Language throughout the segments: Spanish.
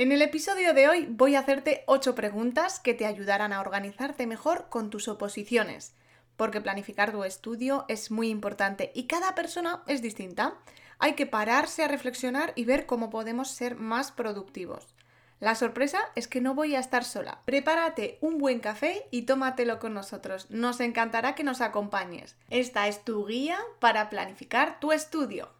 En el episodio de hoy voy a hacerte 8 preguntas que te ayudarán a organizarte mejor con tus oposiciones, porque planificar tu estudio es muy importante y cada persona es distinta. Hay que pararse a reflexionar y ver cómo podemos ser más productivos. La sorpresa es que no voy a estar sola. Prepárate un buen café y tómatelo con nosotros. Nos encantará que nos acompañes. Esta es tu guía para planificar tu estudio.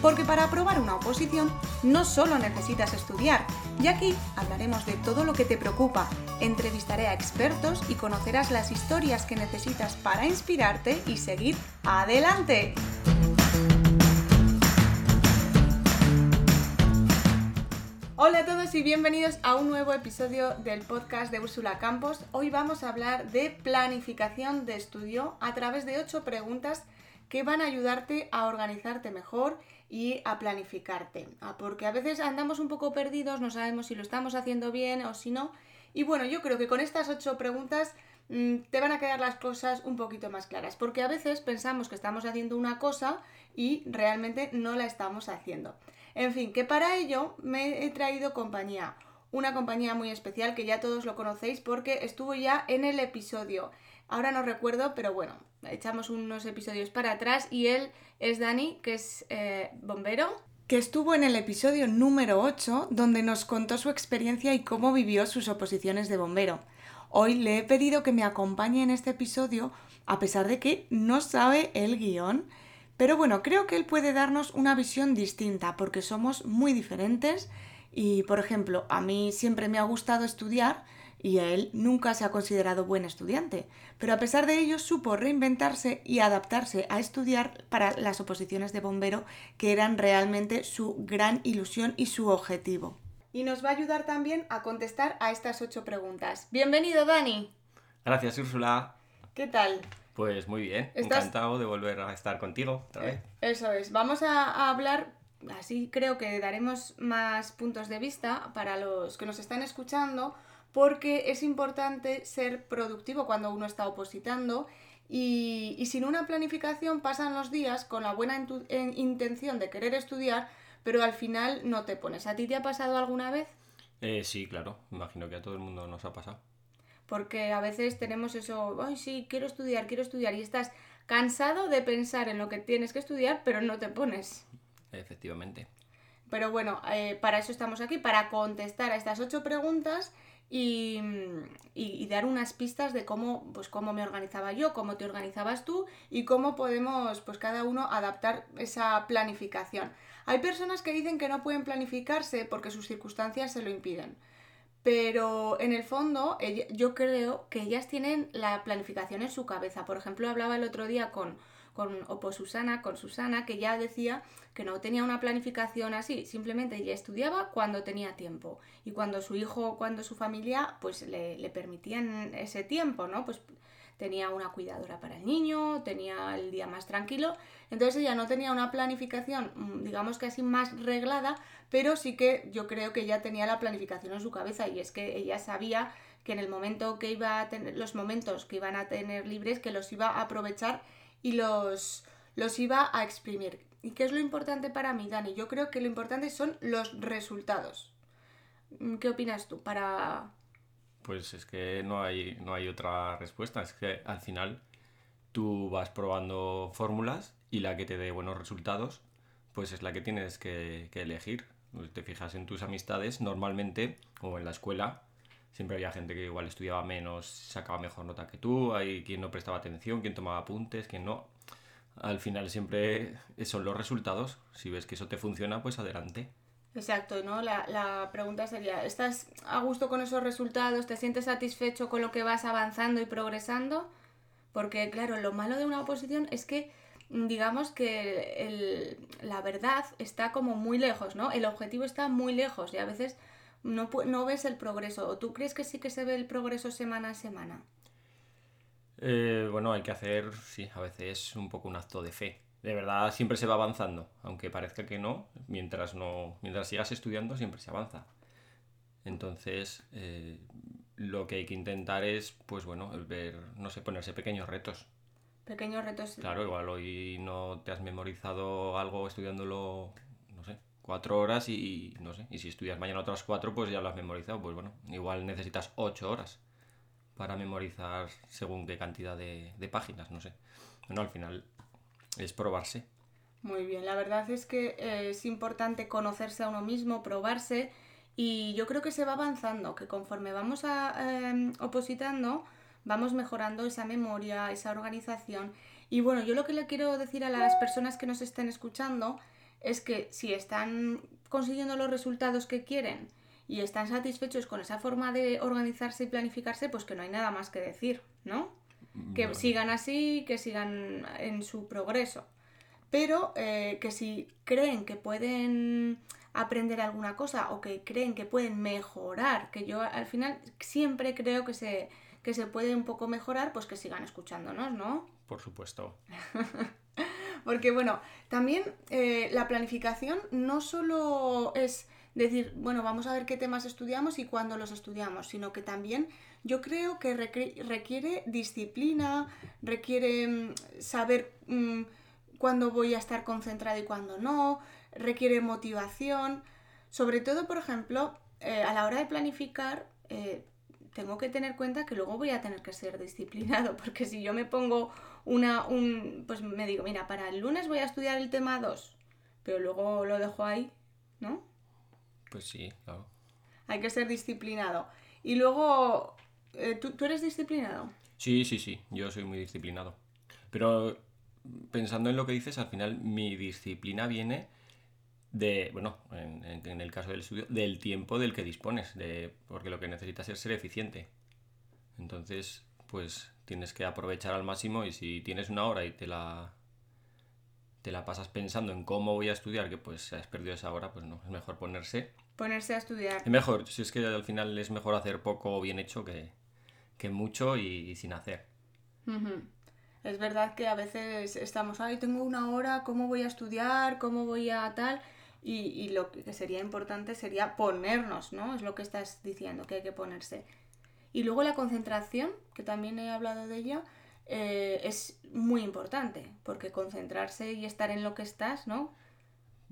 Porque para aprobar una oposición no solo necesitas estudiar, y aquí hablaremos de todo lo que te preocupa, entrevistaré a expertos y conocerás las historias que necesitas para inspirarte y seguir adelante. Hola a todos y bienvenidos a un nuevo episodio del podcast de Úrsula Campos. Hoy vamos a hablar de planificación de estudio a través de ocho preguntas que van a ayudarte a organizarte mejor y a planificarte. Ah, porque a veces andamos un poco perdidos, no sabemos si lo estamos haciendo bien o si no. Y bueno, yo creo que con estas ocho preguntas mm, te van a quedar las cosas un poquito más claras. Porque a veces pensamos que estamos haciendo una cosa y realmente no la estamos haciendo. En fin, que para ello me he traído compañía. Una compañía muy especial que ya todos lo conocéis porque estuvo ya en el episodio. Ahora no recuerdo, pero bueno, echamos unos episodios para atrás y él es Dani, que es eh, bombero, que estuvo en el episodio número 8, donde nos contó su experiencia y cómo vivió sus oposiciones de bombero. Hoy le he pedido que me acompañe en este episodio, a pesar de que no sabe el guion. Pero bueno, creo que él puede darnos una visión distinta, porque somos muy diferentes y, por ejemplo, a mí siempre me ha gustado estudiar, y él nunca se ha considerado buen estudiante, pero a pesar de ello supo reinventarse y adaptarse a estudiar para las oposiciones de bombero, que eran realmente su gran ilusión y su objetivo. Y nos va a ayudar también a contestar a estas ocho preguntas. Bienvenido, Dani. Gracias, Úrsula. ¿Qué tal? Pues muy bien, encantado de volver a estar contigo otra vez. Eso es, vamos a hablar así creo que daremos más puntos de vista para los que nos están escuchando porque es importante ser productivo cuando uno está opositando y, sin una planificación pasan los días con la buena intención de querer estudiar, pero al final no te pones. ¿A ti te ha pasado alguna vez? Eh, sí, claro, imagino que a todo el mundo nos ha pasado. Porque a veces tenemos eso, ay, sí, quiero estudiar, quiero estudiar, y estás cansado de pensar en lo que tienes que estudiar, pero no te pones. Efectivamente. Pero bueno, eh, para eso estamos aquí, para contestar a estas ocho preguntas y, dar unas pistas de cómo, pues, cómo me organizaba yo, cómo te organizabas tú y cómo podemos pues, cada uno adaptar esa planificación. Hay personas que dicen que no pueden planificarse porque sus circunstancias se lo impiden. Pero en el fondo yo creo que ellas tienen la planificación en su cabeza. Por ejemplo, hablaba el otro día con, con Susana, con Susana, que ya decía que no tenía una planificación así, simplemente ella estudiaba cuando tenía tiempo. Y cuando su hijo, cuando su familia, pues le, permitían ese tiempo, ¿no? Pues tenía una cuidadora para el niño, tenía el día más tranquilo, entonces ella no tenía una planificación, mm, digamos que así más reglada, pero sí que yo creo que ella tenía la planificación en su cabeza. Y es que ella sabía que en el momento que iba a tener, los momentos que iban a tener libres, que los iba a aprovechar y los, los iba a exprimir. ¿Y qué es lo importante para mí, Dani? Yo creo que lo importante son los resultados. Mm, ¿Qué opinas tú para...? Pues es que no hay, no hay otra respuesta. Es que al final tú vas probando fórmulas y la que te dé buenos resultados, pues es la que tienes que, que elegir. Te fijas en tus amistades, normalmente, o en la escuela, siempre había gente que igual estudiaba menos, sacaba mejor nota que tú, hay quien no prestaba atención, quien tomaba apuntes, quien no. Al final siempre son los resultados. Si ves que eso te funciona, pues adelante. Exacto, ¿no? La, la pregunta sería, ¿estás a gusto con esos resultados? ¿Te sientes satisfecho con lo que vas avanzando y progresando? Porque, claro, lo malo de una oposición es que digamos que el, la verdad está como muy lejos, ¿no? El objetivo está muy lejos y a veces no, no ves el progreso. ¿O tú crees que sí que se ve el progreso semana a semana? Eh, bueno, hay que hacer, sí, a veces un poco un acto de fe. De verdad, siempre se va avanzando, aunque parezca que no, mientras no, mientras sigas estudiando, siempre se avanza. Entonces, eh, lo que hay que intentar es, pues bueno, ver, no sé, ponerse pequeños retos. Pequeños retos. Claro, igual hoy no te has memorizado algo estudiándolo, cuatro horas y, no sé, y si estudias mañana otras cuatro, pues ya lo has memorizado, pues bueno, igual necesitas ocho horas para memorizar según qué cantidad de, páginas, no sé. Bueno, al final es probarse. Muy bien, la verdad es que eh, es importante conocerse a uno mismo, probarse y yo creo que se va avanzando, que conforme vamos a, em, opositando, vamos mejorando esa memoria, esa organización. Y bueno, yo lo que le quiero decir a las personas que nos estén escuchando es que si están consiguiendo los resultados que quieren y están satisfechos con esa forma de organizarse y planificarse, pues que no hay nada más que decir, ¿no? Que sigan así, que sigan en su progreso. Pero eh, que si creen que pueden aprender alguna cosa o que creen que pueden mejorar, que yo al final siempre creo que se, que se puede un poco mejorar, pues que sigan escuchándonos, ¿no? Por supuesto. Porque bueno, también eh, la planificación no solo es decir, bueno, vamos a ver qué temas estudiamos y cuándo los estudiamos, sino que también yo creo que requiere disciplina, requiere mm, saber mm, cuándo voy a estar concentrado y cuándo no, requiere motivación. Sobre todo, por ejemplo, eh, a la hora de planificar, eh, tengo que tener cuenta que luego voy a tener que ser disciplinado, porque si yo me pongo una, un, pues me digo, mira, para el lunes voy a estudiar el tema 2, pero luego lo dejo ahí, ¿no? Pues sí, claro. Hay que ser disciplinado. Y luego, eh, ¿tú, ¿tú, eres disciplinado? Sí, sí, sí, yo soy muy disciplinado. Pero pensando en lo que dices, al final mi disciplina viene de, bueno, en, el caso del estudio, del tiempo del que dispones, de, porque lo que necesitas es ser eficiente. Entonces, pues tienes que aprovechar al máximo y si tienes una hora y te la te la pasas pensando en cómo voy a estudiar, que pues has perdido esa hora, pues no, es mejor ponerse. Ponerse a estudiar. Es mejor, si es que al final es mejor hacer poco bien hecho que, mucho y, sin hacer. Es verdad que a veces estamos, ay, tengo una hora, ¿cómo voy a estudiar? ¿Cómo voy a tal? Y, y, lo que sería importante sería ponernos, ¿no? Es lo que estás diciendo, que hay que ponerse. Y luego la concentración, que también he hablado de ella, eh, es muy importante, porque concentrarse y estar en lo que estás, ¿no?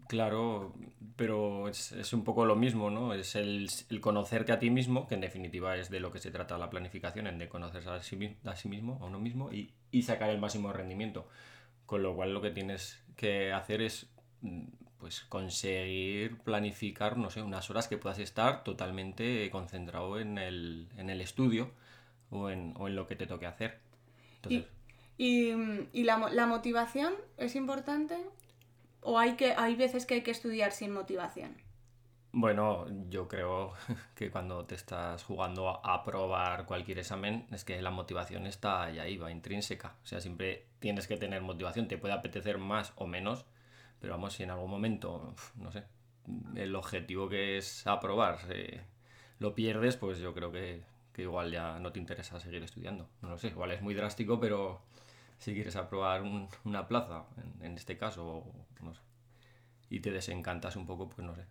Claro, pero es, un poco lo mismo, ¿no? Es el, conocerte a ti mismo, que en definitiva es de lo que se trata la planificación, en de conocerse a sí, a sí mismo, a uno mismo, y, y, sacar el máximo rendimiento. Con lo cual lo que tienes que hacer es mm, pues conseguir planificar, no sé, unas horas que puedas estar totalmente concentrado en el, en el estudio o en, o en lo que te toque hacer. ¿Y, y, la, la, motivación es importante? ¿O hay, que, hay veces que hay que estudiar sin motivación? Bueno, yo creo que cuando te estás jugando a, a probar cualquier examen, es que la motivación está ahí, va intrínseca. O sea, siempre tienes que tener motivación. Te puede apetecer más o menos, pero vamos, si en algún momento, no sé, el objetivo que es aprobar lo pierdes, pues yo creo que que igual ya no te interesa seguir estudiando. No lo sé, igual es muy drástico, pero si quieres aprobar una plaza, en, este caso, no sé, y te desencantas un poco, pues no sé.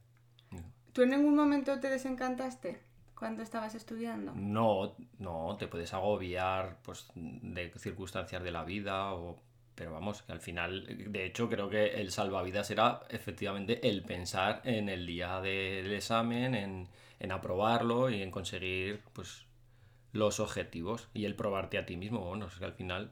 ¿Tú en ningún momento te desencantaste cuando estabas estudiando? No, no, te puedes agobiar pues, de circunstancias de la vida, o, pero vamos, que al final, de hecho, creo que el salvavidas era efectivamente el pensar en el día del examen, en, en aprobarlo y en conseguir pues los objetivos y el probarte a ti mismo. Bueno, es que al final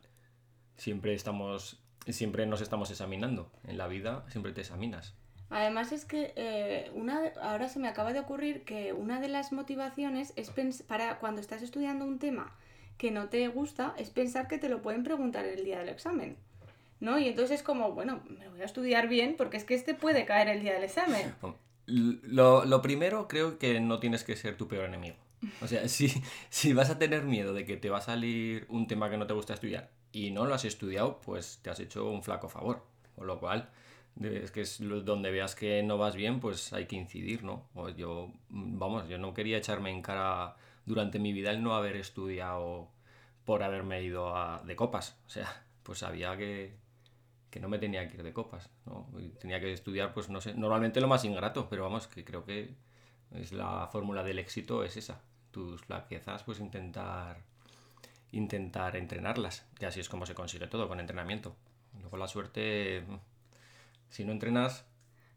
siempre estamos, siempre nos estamos examinando. En la vida siempre te examinas. Además es que eh, una, ahora se me acaba de ocurrir que una de las motivaciones es para cuando estás estudiando un tema que no te gusta, es pensar que te lo pueden preguntar el día del examen. ¿No? Y entonces es como, bueno, me voy a estudiar bien porque es que este puede caer el día del examen. Lo, lo primero creo que no tienes que ser tu peor enemigo. O sea, si, si vas a tener miedo de que te va a salir un tema que no te gusta estudiar y no lo has estudiado, pues te has hecho un flaco favor. Con lo cual, es que es donde veas que no vas bien, pues hay que incidir, ¿no? O yo, vamos, yo no quería echarme en cara durante mi vida el no haber estudiado por haberme ido a, de copas. O sea, pues sabía que, que no me tenía que ir de copas, ¿no? Tenía que estudiar, pues no sé, normalmente lo más ingrato, pero vamos, que creo que es la fórmula del éxito es esa. Tus flaquezas, pues intentar intentar entrenarlas. Y así es como se consigue todo, con entrenamiento. Luego la suerte, si no entrenas...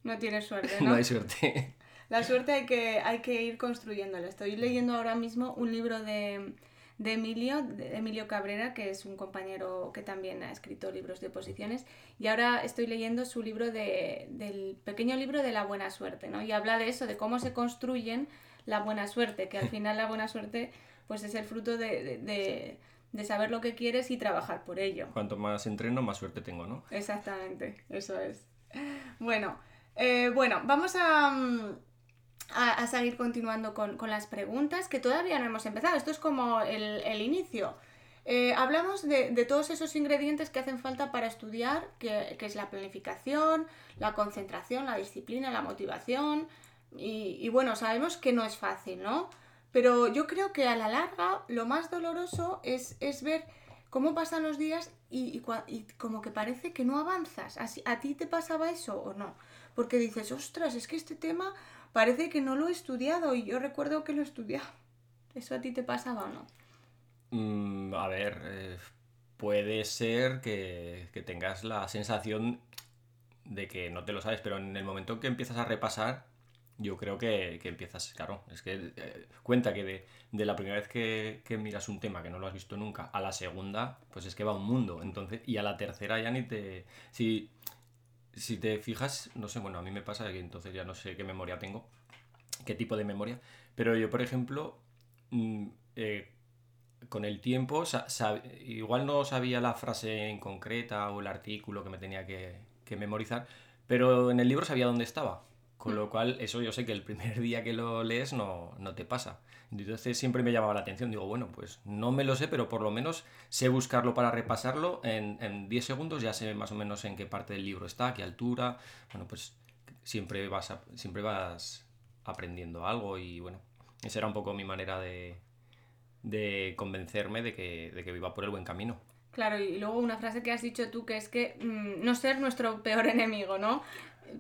No tienes suerte, ¿no? no hay suerte. La suerte hay que, hay que ir construyéndola. Estoy leyendo ahora mismo un libro de, de Emilio, de Emilio Cabrera, que es un compañero que también ha escrito libros de oposiciones, y ahora estoy leyendo su libro de, del pequeño libro de la buena suerte, ¿no? Y habla de eso, de cómo se construyen la buena suerte, que al final la buena suerte pues es el fruto de, de, de saber lo que quieres y trabajar por ello. Cuanto más entreno, más suerte tengo, ¿no? Exactamente, eso es. Bueno, eh, bueno, vamos a, mm, a, a seguir continuando con, con, las preguntas, que todavía no hemos empezado. Esto es como el, el inicio. Eh, hablamos de, de, todos esos ingredientes que hacen falta para estudiar, que, que, es la planificación, la concentración, la disciplina, la motivación. Y, bueno, sabemos que no es fácil, ¿no? Pero yo creo que a la larga lo más doloroso es, es ver cómo pasan los días y, como que parece que no avanzas. ¿Así, ¿A ti te pasaba eso o no? Porque dices, ostras, es que este tema parece que no lo he estudiado y yo recuerdo que lo he estudiado. ¿Eso a ti te pasaba o no? Mm, a ver, eh, puede ser que, tengas la sensación de que no te lo sabes, pero en el momento que empiezas a repasar yo creo que, que, empiezas, claro, es que eh, cuenta que de, la primera vez que, miras un tema que no lo has visto nunca, a la segunda, pues es que va un mundo, entonces, y a la tercera ya ni te... si te fijas, no sé, bueno, a mí me pasa que entonces ya no sé qué memoria tengo, qué tipo de memoria, pero yo, por ejemplo, mmm, eh, con el tiempo, igual no sabía la frase en concreta o el artículo que me tenía que, que memorizar, pero en el libro sabía dónde estaba. Con lo cual, eso yo sé que el primer día que lo lees no, no, te pasa. Entonces siempre me llamaba la atención. Digo, bueno, pues no me lo sé, pero por lo menos sé buscarlo para repasarlo. En, en 10 segundos ya sé más o menos en qué parte del libro está, qué altura. Bueno, pues siempre vas, a, siempre vas aprendiendo algo y bueno, esa era un poco mi manera de, de convencerme de que, de que iba por el buen camino. Claro, y luego una frase que has dicho tú que es que mmm, no ser nuestro peor enemigo, ¿no?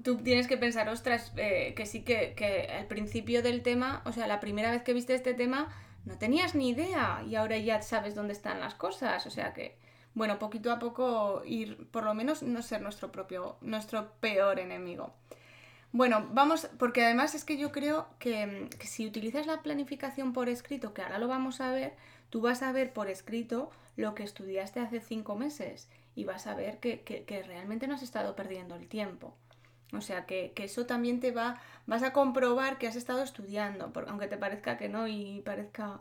Tú tienes que pensar, ostras, eh, que sí que, que al principio del tema, o sea, la primera vez que viste este tema, no tenías ni idea y ahora ya sabes dónde están las cosas, o sea que, bueno, poquito a poco ir, por lo menos no ser nuestro propio, nuestro peor enemigo. Bueno, vamos, porque además es que yo creo que, si utilizas la planificación por escrito, que ahora lo vamos a ver, tú vas a ver por escrito lo que estudiaste hace cinco meses y vas a ver que, que realmente no has estado perdiendo el tiempo. O sea, que, que, eso también te va, vas a comprobar que has estado estudiando, porque aunque te parezca que no y parezca...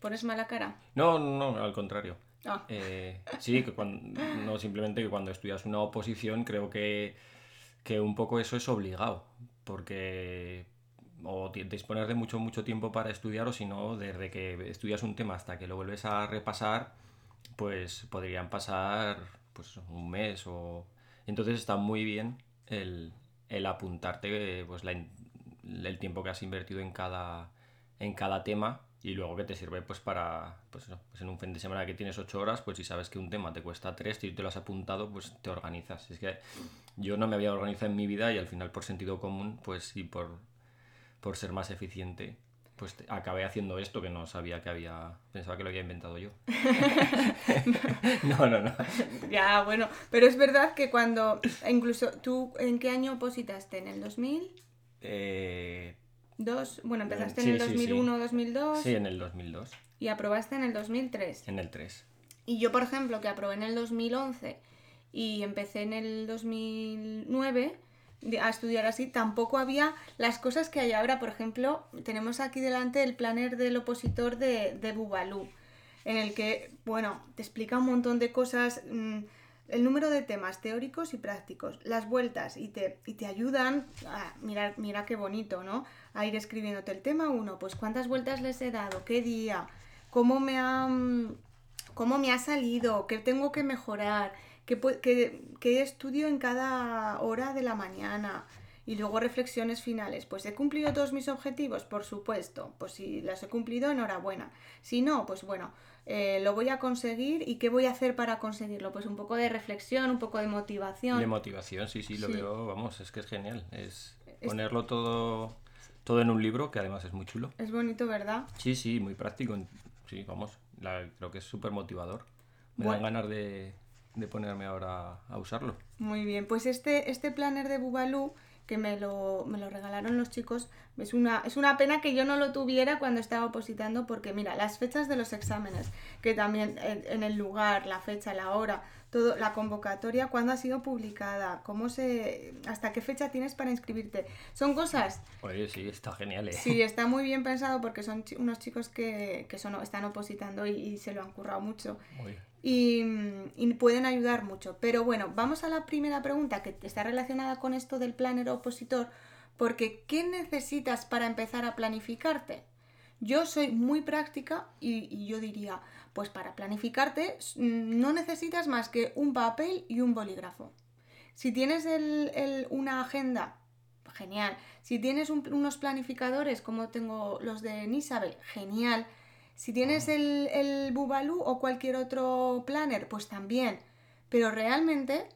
¿Pones mala cara? No, no, al contrario. Ah. Eh, sí, que cuando, no simplemente que cuando estudias una oposición creo que, que un poco eso es obligado, porque o disponer de mucho, mucho tiempo para estudiar o si no, desde que estudias un tema hasta que lo vuelves a repasar, pues podrían pasar pues un mes o... Entonces está muy bien el, el apuntarte pues, la, el tiempo que has invertido en cada, en cada tema y luego que te sirve pues para pues, pues en un fin de semana que tienes 8 horas pues si sabes que un tema te cuesta 3 y te lo has apuntado pues te organizas. Es que yo no me había organizado en mi vida y al final por sentido común pues y por, por ser más eficiente pues acabé haciendo esto que no sabía que había pensaba que lo había inventado yo no no no ya bueno pero es verdad que cuando incluso tú en qué año opositaste en el 2000 eh... Dos, bueno, empezaste sí, en el 2001 sí, sí. 2002. Sí, en el 2002. Y aprobaste en el 2003. En el 3. Y yo, por ejemplo, que aprobé en el 2011 y empecé en el 2009 a estudiar así, tampoco había las cosas que hay ahora. Por ejemplo, tenemos aquí delante el planner del opositor de, de Bubalú, en el que, bueno, te explica un montón de cosas. Mmm, el número de temas teóricos y prácticos, las vueltas y te, y te ayudan a mirar, mira qué bonito, ¿no? A ir escribiéndote el tema uno, pues cuántas vueltas les he dado, qué día, cómo me ha, cómo me ha salido, qué tengo que mejorar, qué, qué, qué estudio en cada hora de la mañana. Y luego reflexiones finales. Pues he cumplido todos mis objetivos, por supuesto. Pues si los he cumplido, enhorabuena. Si no, pues bueno, eh, lo voy a conseguir y qué voy a hacer para conseguirlo. Pues un poco de reflexión, un poco de motivación. De motivación, sí, sí, lo veo, vamos, es que es genial. Es ponerlo todo, todo en un libro, que además es muy chulo. Es bonito, ¿verdad? Sí, sí, muy práctico. Sí, vamos, creo que es súper motivador. Me dan ganas de, de ponerme ahora a usarlo. Muy bien, pues este, este planner de Bubalú que me lo, me lo regalaron los chicos, es una, es una pena que yo no lo tuviera cuando estaba opositando porque mira, las fechas de los exámenes, que también en, el lugar, la fecha, la hora, todo, la convocatoria, cuándo ha sido publicada, cómo se, hasta qué fecha tienes para inscribirte, son cosas... Oye, sí, está genial. ¿eh? Sí, está muy bien pensado porque son unos chicos que, que son, están opositando y, se lo han currado mucho y, pueden ayudar mucho. Pero bueno, vamos a la primera pregunta que está relacionada con esto del planner opositor, porque ¿qué necesitas para empezar a planificarte? Yo soy muy práctica y, yo diría, pues para planificarte no necesitas más que un papel y un bolígrafo. Si tienes una agenda, genial. Si tienes unos planificadores como tengo los de Nisabel, genial. Si tienes el, el Bubalú o cualquier otro planner, pues también. Pero realmente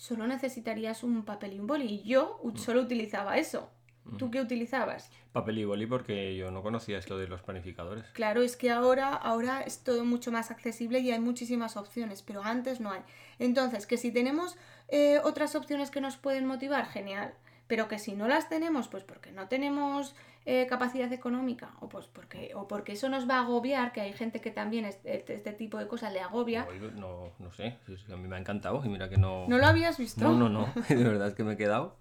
solo necesitarías un papel y un boli. Y yo mm. solo utilizaba eso. ¿Tú mm. qué utilizabas? Papel y boli porque yo no conocía esto de los planificadores. Claro, es que ahora, ahora es todo mucho más accesible y hay muchísimas opciones, pero antes no hay. Entonces, que si tenemos eh, otras opciones que nos pueden motivar, genial. Pero que si no las tenemos, pues porque no tenemos eh, capacidad económica o pues porque o porque eso nos va a agobiar que hay gente que también este, este tipo de cosas le agobia. No, no sé a mí me ha encantado y mira que no. No lo habías visto no no no de verdad es que me he quedado.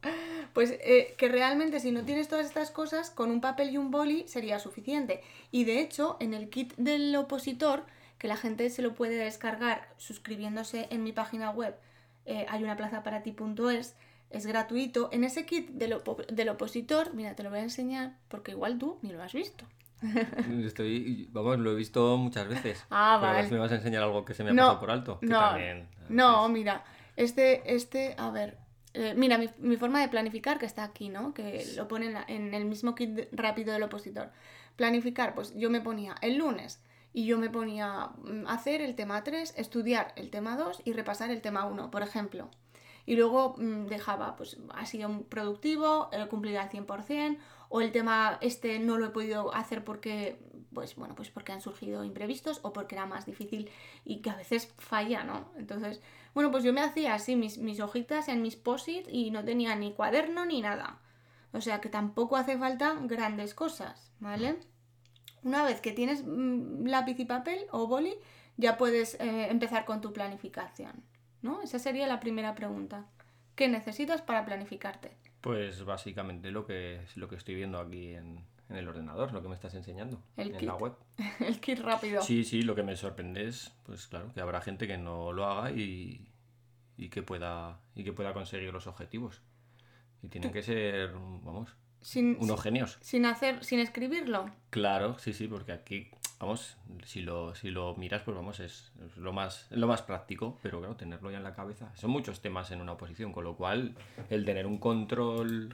Pues eh, que realmente si no tienes todas estas cosas con un papel y un boli sería suficiente. Y de hecho en el kit del opositor que la gente se lo puede descargar suscribiéndose en mi página web eh, hay una plaza para ti.es es gratuito. En ese kit del, del, opositor, mira, te lo voy a enseñar porque igual tú ni lo has visto. Estoy, vamos, lo he visto muchas veces. Ah, vale. me vas a enseñar algo que se me ha pasado por alto. no, no mira, este, este, a ver, eh, mira, mi, mi, forma de planificar que está aquí, ¿no? Que lo ponen en el mismo kit rápido del opositor. Planificar, pues yo me ponía el lunes y yo me ponía mm, hacer el tema 3, estudiar el tema 2 y repasar el tema 1, por ejemplo y luego mm, dejaba, pues ha sido productivo, he cumplido al 100%, o el tema este no lo he podido hacer porque, pues bueno, pues porque han surgido imprevistos o porque era más difícil y que a veces falla, ¿no? Entonces, bueno, pues yo me hacía así mis, hojitas en mis posit y no tenía ni cuaderno ni nada. O sea que tampoco hace falta grandes cosas, ¿vale? Una vez que tienes mm, lápiz y papel o boli, ya puedes eh, empezar con tu planificación. ¿No? Esa sería la primera pregunta. ¿Qué necesitas para planificarte? Pues básicamente lo que, lo que estoy viendo aquí en, el ordenador, lo que me estás enseñando en la web. el kit rápido. Sí, sí, lo que me sorprende es, pues claro, que habrá gente que no lo haga y, que pueda y que pueda conseguir los objetivos. Y tienen que ser, vamos, unos genios. Sin hacer, sin escribirlo. Claro, sí, sí, porque aquí vamos, si lo, si lo miras, pues vamos, es, lo, más, lo más práctico, pero claro, tenerlo ya en la cabeza. Son muchos temas en una oposición, con lo cual el tener un control...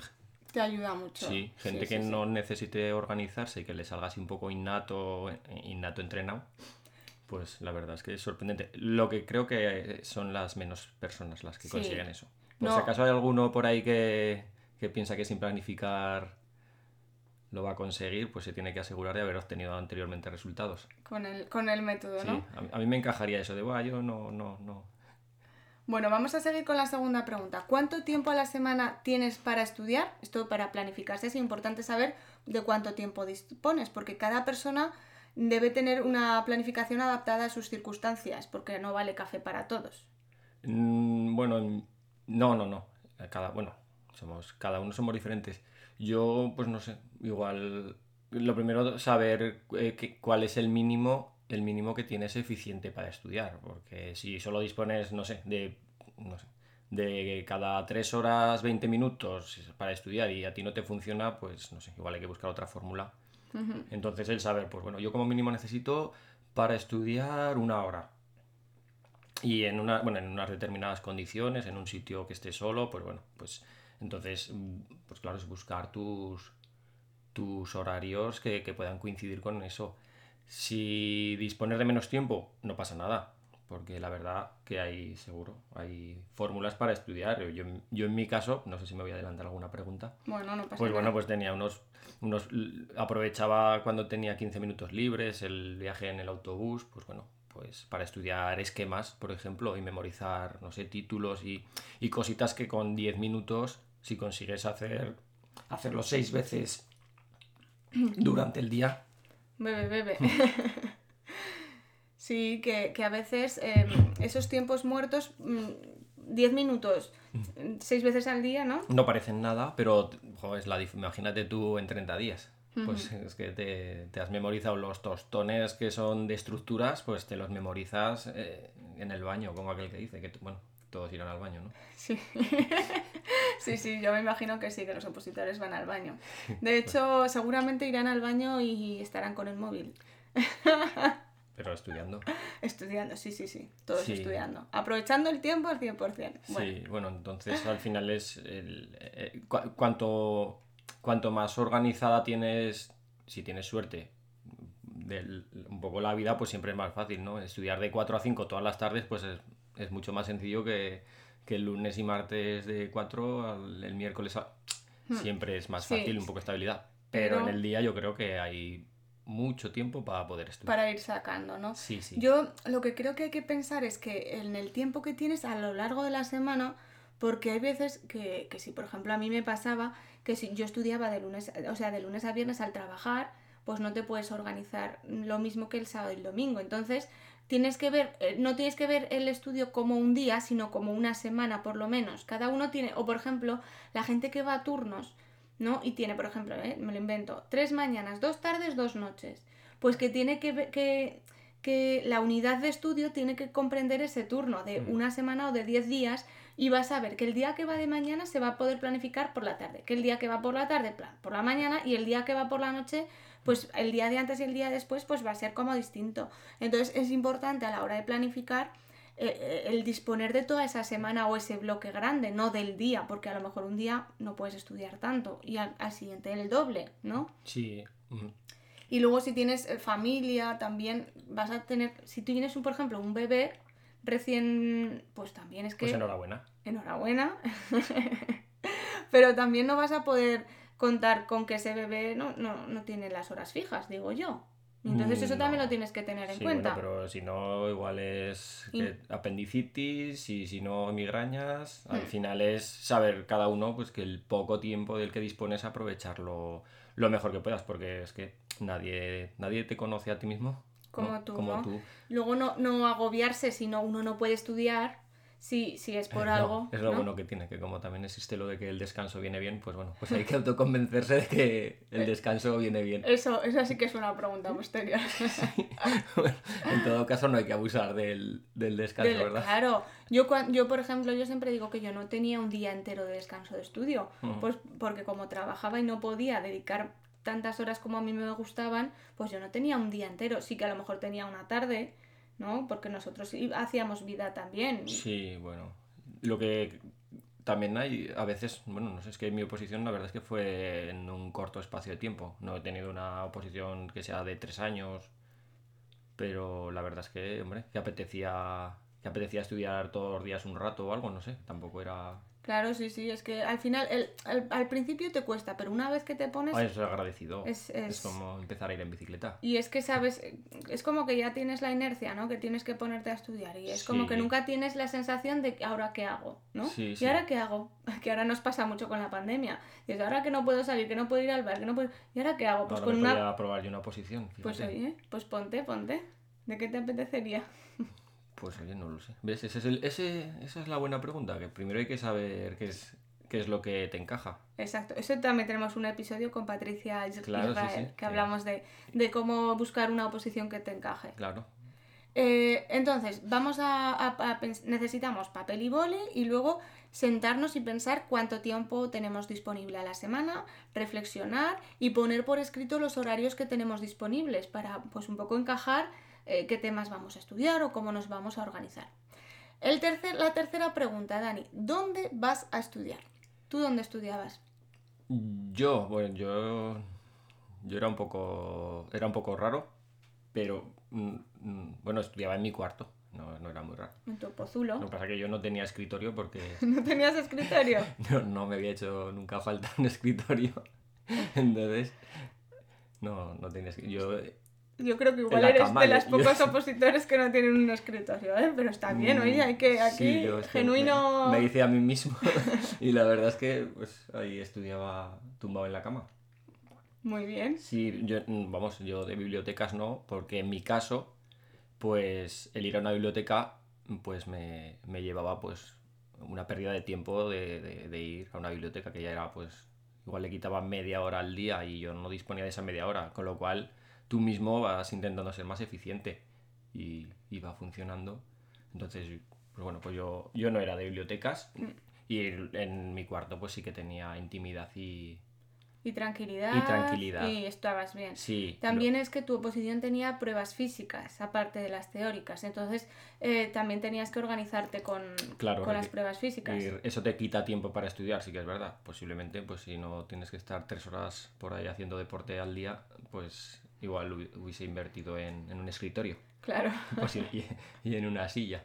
Te ayuda mucho. Sí, gente que no necesite organizarse y que le salga así un poco innato, innato entrenado, pues la verdad es que es sorprendente. Lo que creo que son las menos personas las que consiguen eso. Por si acaso hay alguno por ahí que, que piensa que sin planificar lo va a conseguir, pues se tiene que asegurar de haber obtenido anteriormente resultados. Con el, con el método, ¿no? Sí, a, mí me encajaría eso de, bueno, yo no, no, no. Bueno, vamos a seguir con la segunda pregunta. ¿Cuánto tiempo a la semana tienes para estudiar? Esto para planificarse es importante saber de cuánto tiempo dispones, porque cada persona debe tener una planificación adaptada a sus circunstancias, porque no vale café para todos. Mm, bueno, no, no, no. Cada, bueno, somos, cada uno somos diferentes. Yo, pues no sé, igual lo primero saber eh, cuál es el mínimo, el mínimo que tienes eficiente para estudiar, porque si solo dispones, no sé, de, no sé, de cada 3 horas 20 minutos para estudiar y a ti no te funciona, pues no sé, igual hay que buscar otra fórmula. Entonces el saber, pues bueno, yo como mínimo necesito para estudiar una hora. Y en, una, bueno, en unas determinadas condiciones, en un sitio que esté solo, pues bueno, pues Entonces, pues claro, es buscar tus, tus horarios que, que puedan coincidir con eso. Si dispones de menos tiempo, no pasa nada, porque la verdad que hay, seguro, hay fórmulas para estudiar. Yo, yo en mi caso, no sé si me voy a adelantar alguna pregunta. Bueno, no pasa Pues nada. bueno, pues tenía unos, unos, aprovechaba cuando tenía 15 minutos libres, el viaje en el autobús, pues bueno, pues para estudiar esquemas, por ejemplo, y memorizar, no sé, títulos y, y cositas que con 10 minutos, si consigues hacer, hacerlo seis veces durante el día, Bebe, bebe. sí, que, que a veces eh, esos tiempos muertos, 10 minutos, seis veces al día, ¿no? no parecen nada, pero jo, es la, imagínate tú en 30 días. Pues es que te, te has memorizado los tostones que son de estructuras, pues te los memorizas eh, en el baño, como aquel que dice, que bueno, todos irán al baño, ¿no? Sí. sí, sí, yo me imagino que sí, que los opositores van al baño. De hecho, seguramente irán al baño y estarán con el móvil. Pero estudiando. Estudiando, sí, sí, sí, todos Sí. estudiando. Aprovechando el tiempo al 100%. Bueno, Sí, bueno, entonces al final es el, eh, cu- cuanto, cuanto más organizada tienes, si tienes suerte, del, un poco la vida, pues siempre es más fácil, ¿no? Estudiar de 4 a 5 todas las tardes, pues es, es mucho más sencillo que, que el lunes y martes de 4 al el miércoles a... Siempre es más Hmm. Sí. fácil, un poco de estabilidad. Pero, Pero- en el día yo creo que hay mucho tiempo para poder estudiar. para ir sacando, ¿no? Sí, sí. Yo lo que creo que hay que pensar es que en el tiempo que tienes a lo largo de la semana, porque hay veces que, que si, por ejemplo, a mí me pasaba que si yo estudiaba de lunes, o sea, de lunes a viernes al trabajar, pues no te puedes organizar lo mismo que el sábado y el domingo. Entonces, tienes que ver, eh, no tienes que ver el estudio como un día, sino como una semana por lo menos. Cada uno tiene, o por ejemplo, la gente que va a turnos, ¿no? Y tiene, por ejemplo, ¿eh? me lo invento, tres mañanas, dos tardes, dos noches. Pues que tiene que, que, que la unidad de estudio tiene que comprender ese turno de Mm. una semana o de 10 días y vas a ver que el día que va de mañana se va a poder planificar por la tarde, que el día que va por la tarde plan por la mañana y el día que va por la noche pues el día de antes y el día después pues va a ser como distinto. Entonces es importante a la hora de planificar eh, eh, el disponer de toda esa semana o ese bloque grande, no del día, porque a lo mejor un día no puedes estudiar tanto y al, al siguiente el doble, ¿no? Sí. Y luego si tienes eh, familia también vas a tener, si tú tienes un, por ejemplo, un bebé recién, pues también es que Pues enhorabuena. enhorabuena, pero también no vas a poder contar con que ese bebé no, no, no tiene las horas fijas, digo yo. Entonces eso también No. lo tienes que tener en Sí, cuenta. bueno, pero si no, igual es que apendicitis y si no, migrañas. Al Hmm. final es saber cada uno pues que el poco tiempo del que dispones aprovecharlo lo mejor que puedas, porque es que nadie, nadie te conoce a ti mismo. Como ¿no? tú, Como ¿no? tú. Luego no, no agobiarse si no, uno no puede estudiar, si, si es por No, algo. es lo ¿no? bueno que tiene, que como también existe lo de que el descanso viene bien, pues bueno, pues hay que autoconvencerse de que el descanso viene bien. Eso, eso sí que es una pregunta posterior. Bueno, en todo caso no hay que abusar del, del descanso, Del- ¿verdad? Claro, yo, yo por ejemplo, yo siempre digo que yo no tenía un día entero de descanso de estudio, pues porque como trabajaba y no podía dedicar tantas horas como a mí me gustaban, pues yo no tenía un día entero, sí que a lo mejor tenía una tarde, ¿no? Porque nosotros hacíamos vida también. Sí, bueno. Lo que también hay, a veces, bueno, no sé, es que mi oposición la verdad es que fue en un corto espacio de tiempo. No he tenido una oposición que sea de tres años, pero la verdad es que, hombre, que apetecía, que apetecía estudiar todos los días un rato o algo, no sé, tampoco era... Claro, sí, sí, es que al final, el, al, al principio te cuesta, pero una vez que te pones... Ay, eso es agradecido. Es- Es, es- como empezar a ir en bicicleta. Y es que sabes, es como que ya tienes la inercia, ¿no? Que tienes que ponerte a estudiar. Y es como que nunca tienes la sensación de ahora qué hago, ¿no? Sí, ¿Y sí. ahora qué hago? Que ahora nos pasa mucho con la pandemia. Y es ahora que no puedo salir, que no puedo ir al bar, que no puedo... ¿Y ahora qué hago? Pues Ahora con me una... probar yo una oposición, Pues oye, pues ponte, ponte. ¿De qué te apetecería? Pues oye, no lo sé. ¿Ves? Ese es el- ese, esa es la buena pregunta, que primero hay que saber qué es, qué es lo que te encaja. Exacto. Eso también tenemos un episodio con Patricia Claro, sí, Israel, sí, que sí. hablamos de, de cómo buscar una oposición que te encaje. Claro. Eh, entonces, vamos a, a- a pens- necesitamos papel y boli y luego sentarnos y pensar cuánto tiempo tenemos disponible a la semana, reflexionar y poner por escrito los horarios que tenemos disponibles para pues un poco encajar eh, qué temas vamos a estudiar o cómo nos vamos a organizar. El tercer, la tercera pregunta, Dani, ¿dónde vas a estudiar? ¿Tú dónde estudiabas? Yo, bueno, yo, yo era un poco, era un poco raro, pero mm, mm, bueno, estudiaba en mi cuarto, no, no era muy raro. En tu pozulo. Lo que pasa es que yo no tenía escritorio porque ¿No tenías escritorio? no, no me había hecho nunca falta un escritorio. Entonces, no, no tenía escritorio. Yo, Yo creo que igual la eres cama, de las yo- pocos opositores que no tienen un escritorio, ¿eh? Pero está bien, oye, hay que aquí, Sí, genuino... Me, me hice a mí mismo y la verdad es que pues ahí estudiaba tumbado en la cama. Muy bien. Sí, yo, mm, vamos, yo de bibliotecas no, porque en mi caso, pues el ir a una biblioteca, pues me, me llevaba pues una pérdida de tiempo de, de- de ir a una biblioteca, que ya era pues, igual le quitaba media hora al día y yo no disponía de esa media hora, con lo cual tú mismo vas intentando ser más eficiente y, y va funcionando. Entonces, pues bueno, pues yo, yo no era de bibliotecas y en mi cuarto pues sí que tenía intimidad y Y tranquilidad. Y tranquilidad. Y estabas bien. sí. lo- También es que tu oposición tenía pruebas físicas, aparte de las teóricas. Entonces, eh, también tenías que organizarte con, Claro, con las pruebas físicas. Y eso te quita tiempo para estudiar, sí que es verdad. Posiblemente, pues si no tienes que estar tres horas por ahí haciendo deporte al día, pues igual hubi- hubiese invertido en, en un escritorio Claro. pues, y, y en una silla.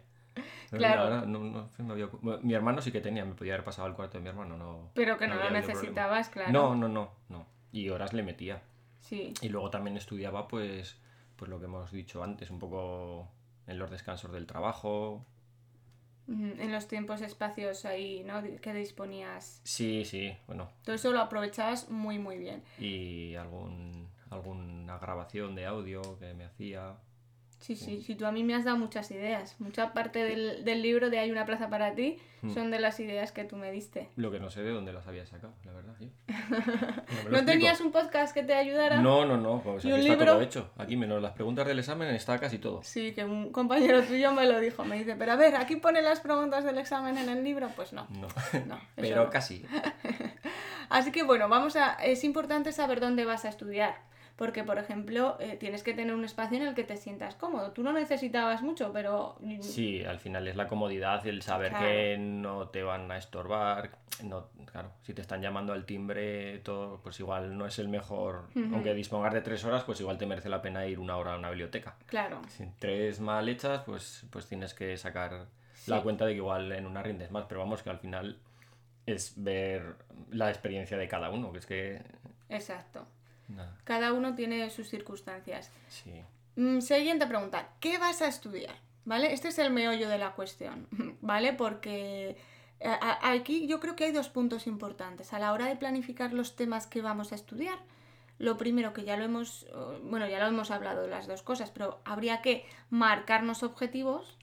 Claro. no- no me había mi hermano sí que tenía, me podía haber pasado al cuarto de mi hermano, no. Pero que no, lo necesitabas, claro. No, no, no, no. Y horas le metía. Sí. Y luego también estudiaba, pues, pues lo que hemos dicho antes, un poco en los descansos del trabajo. En los tiempos, espacios ahí, ¿no? Que disponías. Sí, sí, bueno, Todo eso lo aprovechabas muy, muy bien. y algún, alguna grabación de audio que me hacía. Sí, sí, sí, tú a mí me has dado muchas ideas. Mucha parte del, del libro de Hay una plaza para ti Hmm. son de las ideas que tú me diste. Lo que no sé de dónde las había sacado, la verdad. yo. No, ¿No tenías un podcast que te ayudara? No, no, no, pues ¿Y aquí un está libro? todo hecho. Aquí menos las preguntas del examen está casi todo. Sí, que un compañero tuyo me lo dijo. Me dice, pero a ver, aquí pone las preguntas del examen en el libro. Pues no, No, no. pero no. casi. Así que bueno, vamos a. Es importante saber dónde vas a estudiar. Porque, por ejemplo, eh, tienes que tener un espacio en el que te sientas cómodo. Tú no necesitabas mucho, pero. Sí, al final es la comodidad, el saber Claro. que no te van a estorbar. No, claro, si te están llamando al timbre, todo, pues igual no es el mejor. Aunque dispongas de tres horas, pues igual te merece la pena ir una hora a una biblioteca. Claro. Si tres mal hechas, pues, pues tienes que sacar Sí. la cuenta de que igual en una rindes más. Pero vamos, que al final es ver la experiencia de cada uno, que es que. Exacto. Cada uno tiene sus circunstancias. sí. Mm, Siguiente pregunta. ¿Qué vas a estudiar? ¿Vale? Este es el meollo de la cuestión, ¿vale? Porque eh, aquí yo creo que hay dos puntos importantes. A la hora de planificar los temas que vamos a estudiar, lo primero que ya lo hemos, eh, bueno, ya lo hemos hablado de las dos cosas, pero habría que marcarnos objetivos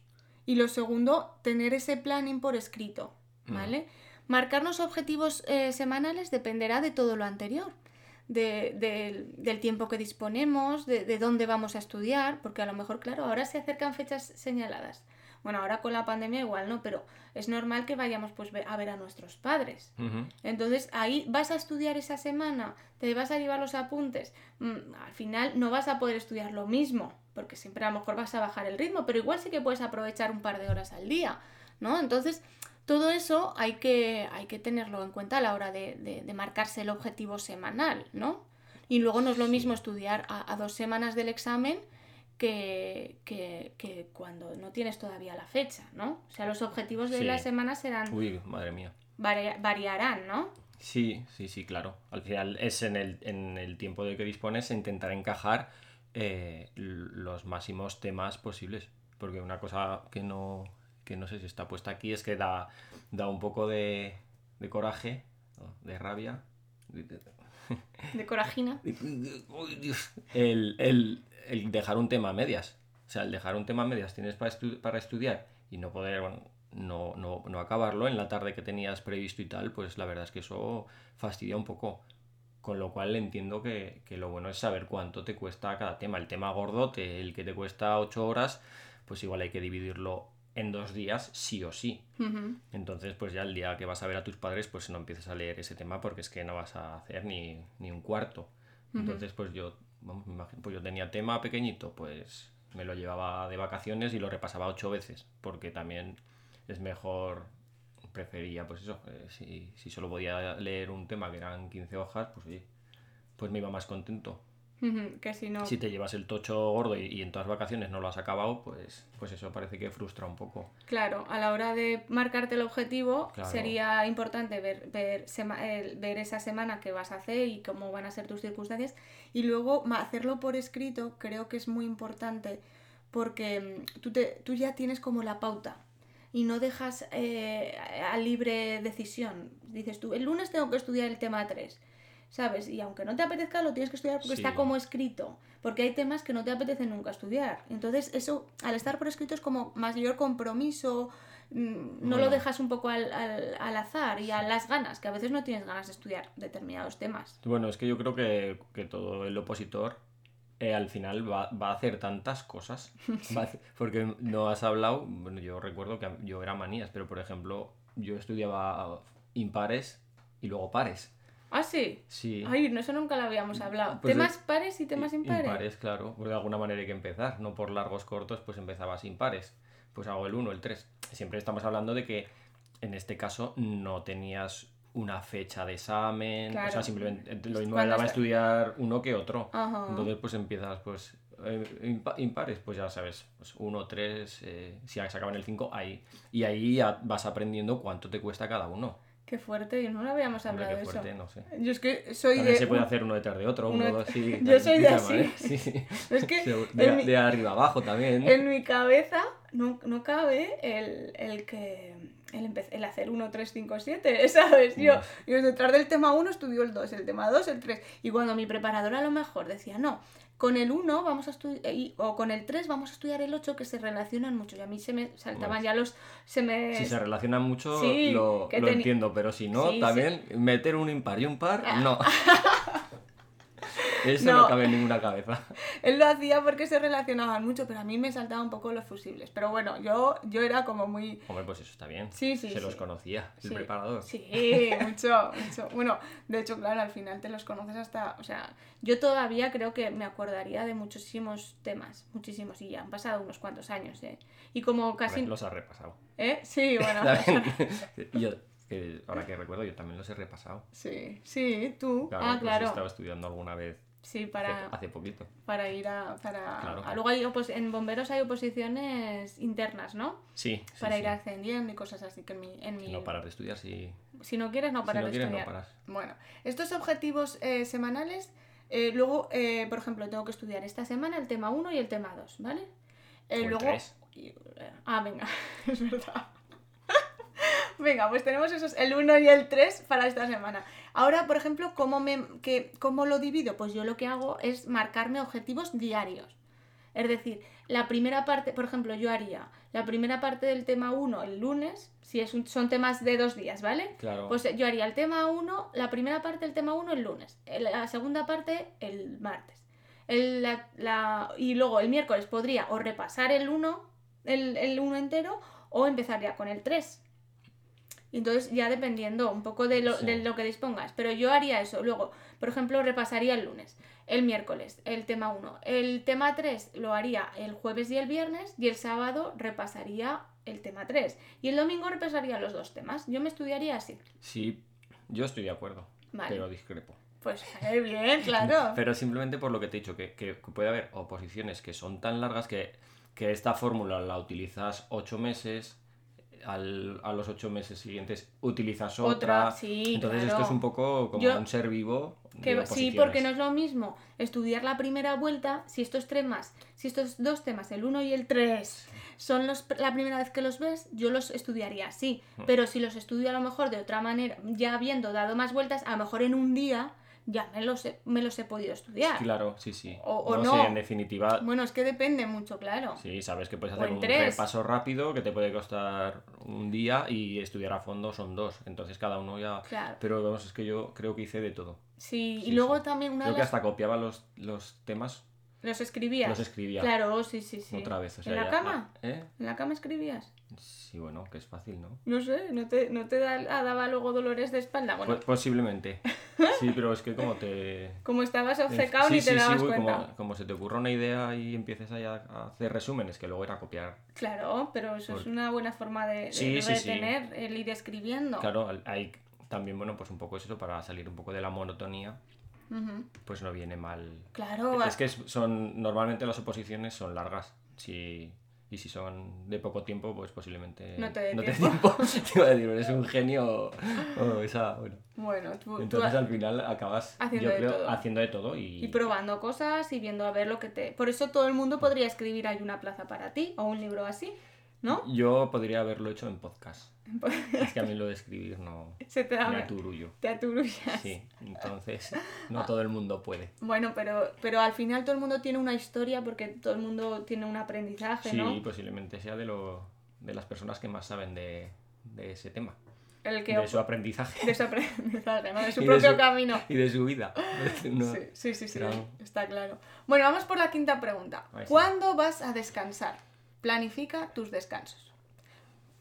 y lo segundo, tener ese planning por escrito, ¿vale? Marcarnos objetivos eh, semanales dependerá de todo lo anterior de- del- del tiempo que disponemos, de, de dónde vamos a estudiar, porque a lo mejor, claro, ahora se acercan fechas señaladas. Bueno, ahora con la pandemia igual no, pero es normal que vayamos pues a ver a nuestros padres. Entonces ahí vas a estudiar esa semana, te vas a llevar los apuntes. Mm, al final no vas a poder estudiar lo mismo, porque siempre a lo mejor vas a bajar el ritmo, pero igual sí que puedes aprovechar un par de horas al día, ¿no? Entonces todo eso hay que, hay que tenerlo en cuenta a la hora de, de- de marcarse el objetivo semanal, ¿no? Y luego no es lo mismo estudiar a, a dos semanas del examen que, que- que cuando no tienes todavía la fecha, ¿no? O sea, los objetivos de Sí. la semana serán Uy, madre mía. varia- variarán, ¿no? Sí, sí, sí, claro. Al final es en el, en el tiempo de que dispones intentar encajar eh, los máximos temas posibles. Porque una cosa que no, que no sé si está puesta aquí es que da, da un poco de, de coraje, de rabia. de- corajina. El, el- el dejar un tema a medias. O sea, el dejar un tema a medias tienes para, estu- para estudiar y no poder, bueno, no, no, no acabarlo en la tarde que tenías previsto y tal, pues la verdad es que eso fastidia un poco. Con lo cual entiendo que, que lo bueno es saber cuánto te cuesta cada tema. El tema gordote, el que te cuesta 8 horas, pues igual hay que dividirlo en dos días, sí o sí. Entonces, pues ya el día que vas a ver a tus padres, pues no empieces a leer ese tema porque es que no vas a hacer ni, ni un cuarto. Entonces, pues yo, vamos, me imagino, pues yo tenía tema pequeñito, pues me lo llevaba de vacaciones y lo repasaba ocho veces, porque también es mejor prefería, pues eso, eh, si, si solo podía leer un tema que eran 15 hojas, pues oye, pues me iba más contento. Que si no. Si te llevas el tocho gordo y, y en todas vacaciones no lo has acabado, pues, pues eso parece que frustra un poco. Claro, a la hora de marcarte el objetivo, Claro. sería importante ver, ver, sema- ver esa semana que vas a hacer y cómo van a ser tus circunstancias. Y luego hacerlo por escrito creo que es muy importante porque mm, tú, te, tú ya tienes como la pauta y no dejas eh, a libre decisión. Dices tú, el lunes tengo que estudiar el tema 3. ¿Sabes? Y aunque no te apetezca, lo tienes que estudiar porque Sí. está como escrito. Porque hay temas que no te apetece nunca estudiar. Entonces, eso, al estar por escrito, es como mayor compromiso. mm, No lo dejas un poco al, al- al azar y a las ganas, que a veces no tienes ganas de estudiar determinados temas. Bueno, es que yo creo que, que todo el opositor eh, al final va, va a hacer tantas cosas. Va a hacer- porque no has hablado, bueno, yo recuerdo que yo era manías, pero por ejemplo, yo estudiaba impares y luego pares. Ah, sí. Sí. Ay, no, eso nunca lo habíamos hablado. Pues temas es- pares y temas impares. Impares, claro. Porque de alguna manera hay que empezar. No por largos cortos, pues empezabas impares. Pues hago el 1, el 3. Siempre estamos hablando de que en este caso no tenías una fecha de examen. O Claro. sea, simplemente lo mismo me daba estudiar uno que otro. Ajá. Entonces, pues empiezas, pues. eh, impa- impares, pues ya sabes, pues 1, 3, eh, si se acaban el 5, ahí. Y ahí ya vas aprendiendo cuánto te cuesta cada uno. Qué fuerte, yo no lo habíamos Hombre, hablado qué de fuerte, eso. no sé. Yo es que soy También de. se puede hacer uno detrás de otro, uno, uno- dos, sí. Yo soy de así. sí, sí. Es que de, mi- de arriba abajo también. En mi cabeza no, no cabe el, el que el, el hacer 1, 3, 5, 7, ¿sabes? Yo, yo detrás del tema 1 estudio el 2, el tema 2, el 3. Y cuando mi preparadora a lo mejor decía, no, con el 1 vamos a estudiar, o con el 3 vamos a estudiar el 8, que se relacionan mucho. Y a mí se me saltaban Pues, ya los... Se me... Si se relacionan mucho, Sí, lo, lo entiendo, pero si no, Sí, sí. también meter un impar y un par, no. Eso No. no. cabe en ninguna cabeza. Él lo hacía porque se relacionaban mucho, pero a mí me saltaban un poco los fusibles. Pero bueno, yo, yo era como muy... Hombre, pues eso está bien. Sí, sí, Se los conocía, el Sí, preparador. Sí, mucho, mucho. Bueno, de hecho, claro, al final te los conoces hasta. O sea, yo todavía creo que me acordaría de muchísimos temas, muchísimos, y ya han pasado unos cuantos años, ¿eh? Y como casi. Los ha repasado. ¿Eh? Sí, bueno. Yo, que ahora que recuerdo, yo también los he repasado. sí, sí, tú. Claro, ah, pues claro. estaba estudiando alguna vez Sí, para, hace poquito. para ir a. Para... Claro. Luego hay opos- en bomberos hay oposiciones internas, ¿no? Sí, sí, Para sí. ir ascendiendo y cosas así que en mi. En mi... No parar de estudiar, sí. Si no quieres, no Si parar no de quieres, no estudiar. paras. Bueno, estos objetivos eh, semanales, eh, luego, eh, por ejemplo, tengo que estudiar esta semana el tema 1 y el tema 2, ¿vale? Eh, O el luego... tres. eh, ah, venga, es verdad. venga, pues tenemos esos, el 1 y el 3 para esta semana. Ahora, por ejemplo, ¿cómo, me, que, ¿cómo lo divido? Pues yo lo que hago es marcarme objetivos diarios. Es decir, la primera parte, por ejemplo, yo haría la primera parte del tema 1 el lunes, si es un- son temas de dos días, ¿vale? Claro. Pues yo haría el tema 1, la primera parte del tema 1 el lunes, la segunda parte el martes. El- la- la- y luego el miércoles podría o repasar el 1, el, el 1 entero, o empezar ya con el 3. Entonces ya dependiendo un poco de lo, Sí. de lo que dispongas. Pero yo haría eso. Luego, por ejemplo, repasaría el lunes, el miércoles, el tema 1. El tema 3 lo haría el jueves y el viernes y el sábado repasaría el tema 3. Y el domingo repasaría los dos temas. Yo me estudiaría así. Sí, yo estoy de acuerdo, Vale. pero discrepo. Pues eh, bien, claro. Pero simplemente por lo que te he dicho, que, que puede haber oposiciones que son tan largas que, que esta fórmula la utilizas ocho meses, al- a los ocho meses siguientes utilizas otra. Otra, sí, Entonces claro. esto es un poco como Yo- un ser vivo. Que, sí, porque no es lo mismo estudiar la primera vuelta si estos temas, si estos dos temas, el 1 y el 3, son los, la primera vez que los ves, yo los estudiaría así. Hmm. Pero si los estudio a lo mejor de otra manera, ya habiendo dado más vueltas, a lo mejor en un día ya me los he, me los he podido estudiar. Claro, sí, sí. O- o no, no. sé, en definitiva, Bueno, es que depende mucho, claro. sí, sabes que puedes hacer un tres. repaso rápido que te puede costar un día y estudiar a fondo son dos. Entonces cada uno ya... Claro. Pero vamos, es que yo creo que hice de todo. Sí, y luego sí. también una Creo que hasta copiaba los, los temas, ¿Los escribías? los escribía Claro, sí, sí, sí. otra vez. O sea, ¿En la ya- cama? ¿eh? ¿En la cama escribías? Sí, bueno, que es fácil, ¿no? No sé, ¿no te, no te da- ah, daba luego dolores de espalda? Bueno, Po- posiblemente. Sí, pero es que como te... como estabas obcecado Sí, ni te sí, sí, dabas uy, cuenta. como, como se te ocurra una idea y empieces ahí a, a hacer resúmenes, que luego era copiar. Claro, pero eso es una buena forma de, de Sí, sí, sí. retener el ir escribiendo. Claro, hay también, bueno, pues un poco eso para salir un poco de la monotonía, pues no viene mal. Claro, Es que son, normalmente las oposiciones son largas, si, y si son de poco tiempo, pues posiblemente No te dé tiempo. Te iba a decir, eres un genio o esa, bueno. bueno, tú, tú Entonces al final acabas, Haciendo yo de creo, todo. haciendo de todo y... y probando cosas y viendo a ver lo que te... Por eso todo el mundo podría escribir Hay una plaza para ti o un libro así, ¿no? Yo podría haberlo hecho en podcast. Es que a mí lo de escribir no Se te da... me aturullo. Te aturullas. Sí, entonces no todo el mundo puede. Bueno, pero, pero al final todo el mundo tiene una historia porque todo el mundo tiene un aprendizaje, Sí, ¿no? posiblemente sea de, lo, de las personas que más saben de, de ese tema, El que de su aprendizaje de su aprendizaje, ¿no? De su Y de propio su- camino. y de su vida. No, Sí, sí, sí, sí, Claro. está claro. Bueno, vamos por la quinta pregunta. ¿Cuándo vas a descansar? Planifica tus descansos.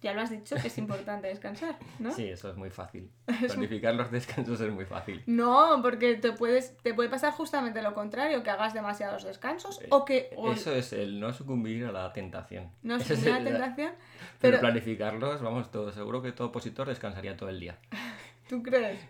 Ya lo has dicho que es importante descansar, ¿no? Sí, eso es muy fácil. Planificar los descansos es muy fácil. No, porque te puedes te puede pasar justamente lo contrario, que hagas demasiados descansos o que o Eso es el no sucumbir a la tentación. no es una el- tentación, Pero pero planificarlos, vamos, todo seguro que todo opositor descansaría todo el día. ¿tú crees?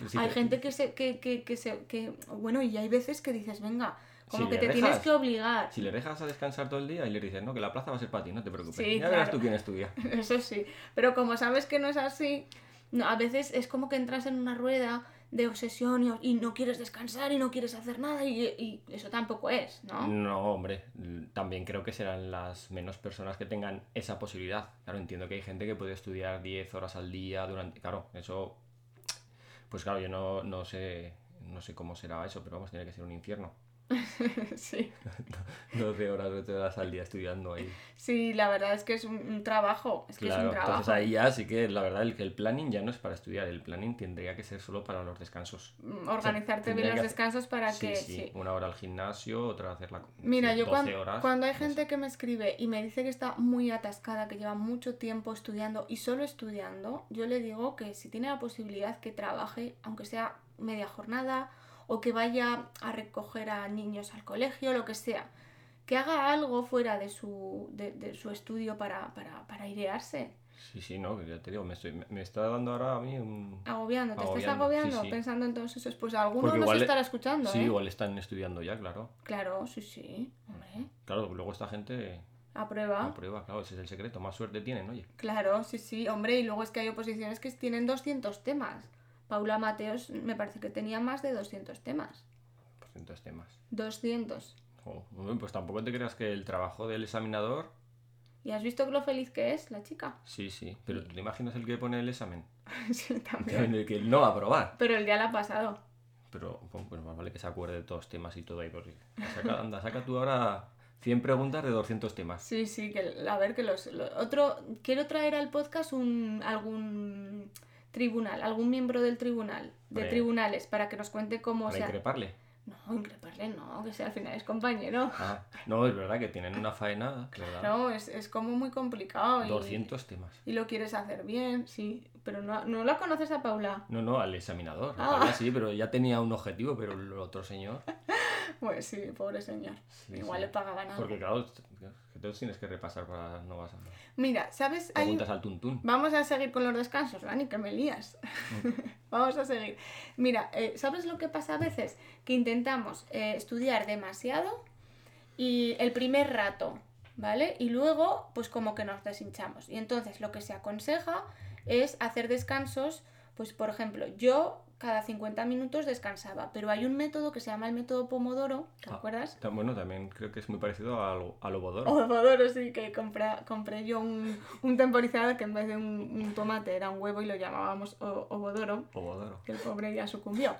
Pues sí, hay te- gente que se que, que, que se que bueno, y hay veces que dices, "Venga, como Si que te tienes que obligar." Si le dejas a descansar todo el día y le dices, no, que la plaza va a ser para ti, no te preocupes. Sí, ya verás claro. tú quién estudia. Eso sí, pero como sabes que no es así, no, a veces es como que entras en una rueda de obsesión y, y no quieres descansar y no quieres hacer nada y, y eso tampoco es, ¿no? No, hombre, también creo que serán las menos personas que tengan esa posibilidad. Claro, entiendo que hay gente que puede estudiar 10 horas al día durante... Claro, eso... Pues claro, yo no, no sé no sé cómo será eso, pero vamos, tiene que ser un infierno. sí. 12 horas, 12 horas al día estudiando ahí. Sí, la verdad es que es un, un trabajo, es que Claro, es un trabajo. entonces ahí ya sí que la verdad el, que el planning ya no es para estudiar, el planning tendría que ser solo para los descansos. Mm, Organizarte bien tendría los hacer- descansos para Sí, que... sí, sí. una hora al gimnasio, otra hacer la... Mira, sí, yo 12 cuando, horas, cuando hay gente que me escribe y me dice que está muy atascada, que lleva mucho tiempo estudiando y solo estudiando, yo le digo que si tiene la posibilidad que trabaje, aunque sea media jornada, o que vaya a recoger a niños al colegio, lo que sea, que haga algo fuera de su, de, de su estudio para, para, para airearse. Sí, sí, no, ya te digo, me, estoy, me, me está dando ahora a mí un... Agobiando, ¿te estás Agobiando, agobiando? sí, sí. Pensando en todos esos, pues alguno Porque nos estará escuchando, Sí, ¿eh? igual están estudiando ya, claro. Claro, sí, sí, hombre, Claro, luego esta gente a prueba. aprueba, claro, ese es el secreto, más suerte tienen, oye. Claro, sí, sí, hombre, y luego es que hay oposiciones que tienen 200 temas. Paula Mateos me parece que tenía más de 200 temas. Por cientos temas. 200. Jo, hombre, pues tampoco te creas que el trabajo del examinador... ¿Y has visto lo feliz que es la chica? Sí, sí, pero ¿te imaginas el que pone el examen? sí, también. El que no va a aprobar. Pero el día la ha pasado. Pero bueno, pues más vale que se acuerde de todos los temas y todo ahí. Porque saca, anda, saca tú ahora 100 preguntas de 200 temas. Sí, sí, que a ver que los, lo- otro quiero traer al podcast un algún tribunal, algún miembro del tribunal, de tribunales para que nos cuente cómo Para sea. increparle. No, increparle no, que sea al final es compañero. Ah, no, es verdad que tienen una faena, ¿verdad? No, es, es como muy complicado y, 200 temas. y lo quieres hacer bien, sí, pero no, no la conoces a Paula. No, no, al examinador. Ah. Paula sí, pero ya tenía un objetivo, pero el otro señor. Pues sí, pobre señor. Sí, Igual sí. le pagaban algo. Porque claro, que todos tienes que repasar para no vas a. Mira, ¿sabes? Hay- Preguntas al tuntún. Vamos a seguir con los descansos, Dani, que me lías. Vamos a seguir. Mira, eh, ¿sabes lo que pasa a veces? Que intentamos eh, estudiar demasiado y el primer rato, ¿vale? Y luego, pues como que nos deshinchamos. Y entonces lo que se aconseja es hacer descansos, pues por ejemplo, yo cada 50 minutos descansaba, pero hay un método que se llama el método Pomodoro, ¿te Ah. acuerdas? Bueno, también creo que es muy parecido al, al obodoro. Pomodoro, sí, que compré, compré yo un, un temporizador que en vez de un, un tomate era un huevo y lo llamábamos o- obodoro, Obodoro. que el pobre ya sucumbió.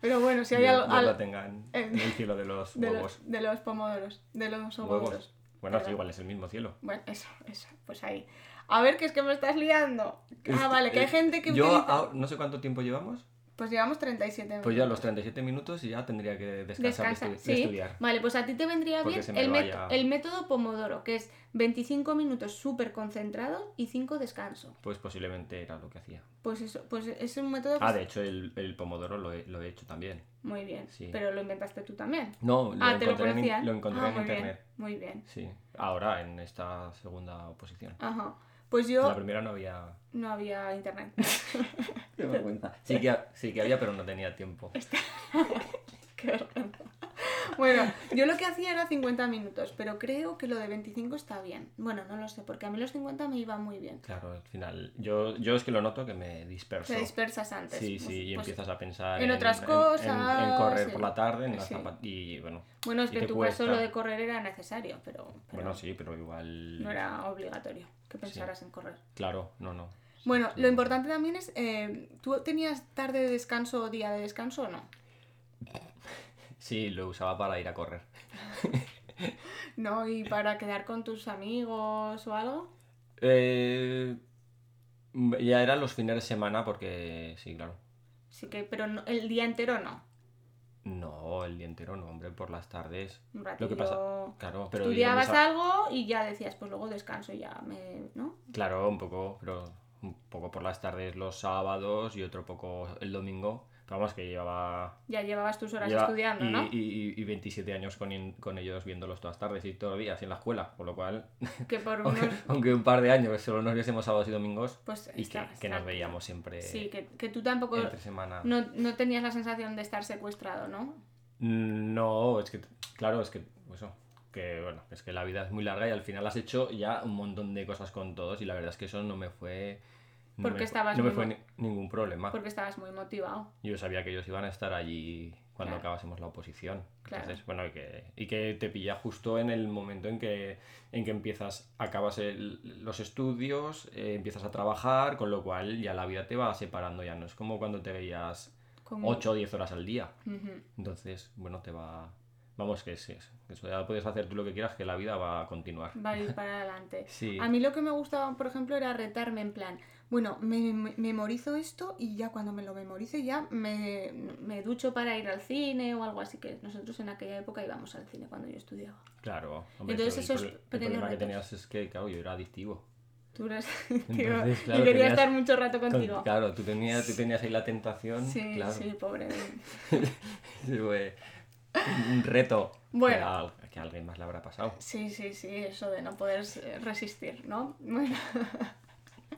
Pero bueno, si hay algo Dios al- lo tenga en, el cielo de los de, huevos. los, de los pomodoros, de los obodoros. Huevos. Bueno, sí, igual es el mismo cielo. Bueno, eso, eso, pues ahí. A ver, que es que me estás liando. Ah, vale, que hay eh, gente que Yo utiliza... no sé cuánto tiempo llevamos, Pues llevamos 37 minutos. Pues ya los 37 minutos ya tendría que descansar de, Descansa, de sí. estudiar. Vale, pues a ti te vendría Porque bien el, met- vaya- el método Pomodoro, que es 25 minutos súper concentrado y 5 descanso. Pues posiblemente era lo que hacía. Pues eso, pues es un método que Ah, de hecho el, el pomodoro lo he, lo he hecho también. muy bien. Sí. Pero lo inventaste tú también. No, lo ah, te lo encontré, en, lo encontré Ah, en muy internet. Bien, muy bien. Sí, ahora en esta segunda oposición. Ajá. Pues En la yo primera no había... no había internet. Qué vergüenza. Sí que, sí que había, pero no tenía tiempo. Qué vergüenza. Bueno, yo lo que hacía era 50 minutos, pero creo que lo de 25 está bien. Bueno, no lo sé, porque a mí los 50 me iba muy bien. Claro, al final. Yo, yo es que lo noto que me disperso. Te dispersas antes. Sí, Pues- sí, y pues- empiezas a pensar en otras en, cosas, en correr sí. por la tarde, en las Sí. zapat- y bueno. Bueno, es que en tu cuesta. caso lo de correr era necesario, pero, pero Bueno, sí, pero igual. no era obligatorio que pensaras en correr. Claro, no, no. Bueno, lo importante también es, eh, ¿tú tenías tarde de descanso o día de descanso o no? Sí, lo usaba para ir a correr. ¿No? ¿Y para quedar con tus amigos o algo? Eh, ya eran los fines de semana porque, sí, claro. Sí que, pero no- el día entero no. No, el día entero no, hombre, por las tardes. Un ratito. Lo que pasa, claro, pero. Estudiabas a- algo y ya decías, pues luego descanso y ya me. ¿No? Claro, un poco, pero un poco por las tardes los sábados y otro poco el domingo. Vamos, que llevaba Ya llevabas tus horas Lleva- estudiando, y, ¿no? y- y 27 años con, in- con ellos viéndolos todas las tardes y todos los días en la escuela, por lo cual, Que por aunque, unos. aunque un par de años solo nos viésemos sábados y domingos Pues y que, está- que nos está- veíamos siempre Sí, que, que tú tampoco. entre semana. No, no tenías la sensación de estar secuestrado, ¿no? No, es que, claro, es que, eso, que bueno, es que la vida es muy larga y al final has hecho ya un montón de cosas con todos y la verdad es que eso no me fue... no Porque me estabas No me fue ni- ningún problema. Porque estabas muy motivado. Yo sabía que ellos iban a estar allí cuando Claro. acabásemos la oposición. Claro. Entonces, bueno, y que, y que te pilla justo en el momento en que, en que empiezas, acabas el- los estudios, eh, empiezas a trabajar, con lo cual ya la vida te va separando, ya no es como cuando te veías Como... 8 o 10 horas al día. Ujú. Entonces, bueno, te va... Vamos, que es, es- eso ya puedes hacer tú lo que quieras, que la vida va a continuar. Va a ir para adelante. Sí. A mí lo que me gustaba, por ejemplo, era retarme en plan, bueno, me, me- memorizo esto y ya cuando me lo memorice ya me, me ducho para ir al cine o algo así, que nosotros en aquella época íbamos al cine cuando yo estudiaba. Claro. Hombre, Entonces, esos el, el problema que tenías es que, claro, yo era adictivo. Tú eres Entonces, claro, y quería tenías- estar mucho rato Con- contigo. claro, tú tenías, tú tenías ahí la tentación. Sí, claro. sí, pobre. Un reto Bueno. que, a, que a alguien más le habrá pasado. Sí, sí, sí, eso de no poder resistir, ¿no? Bueno.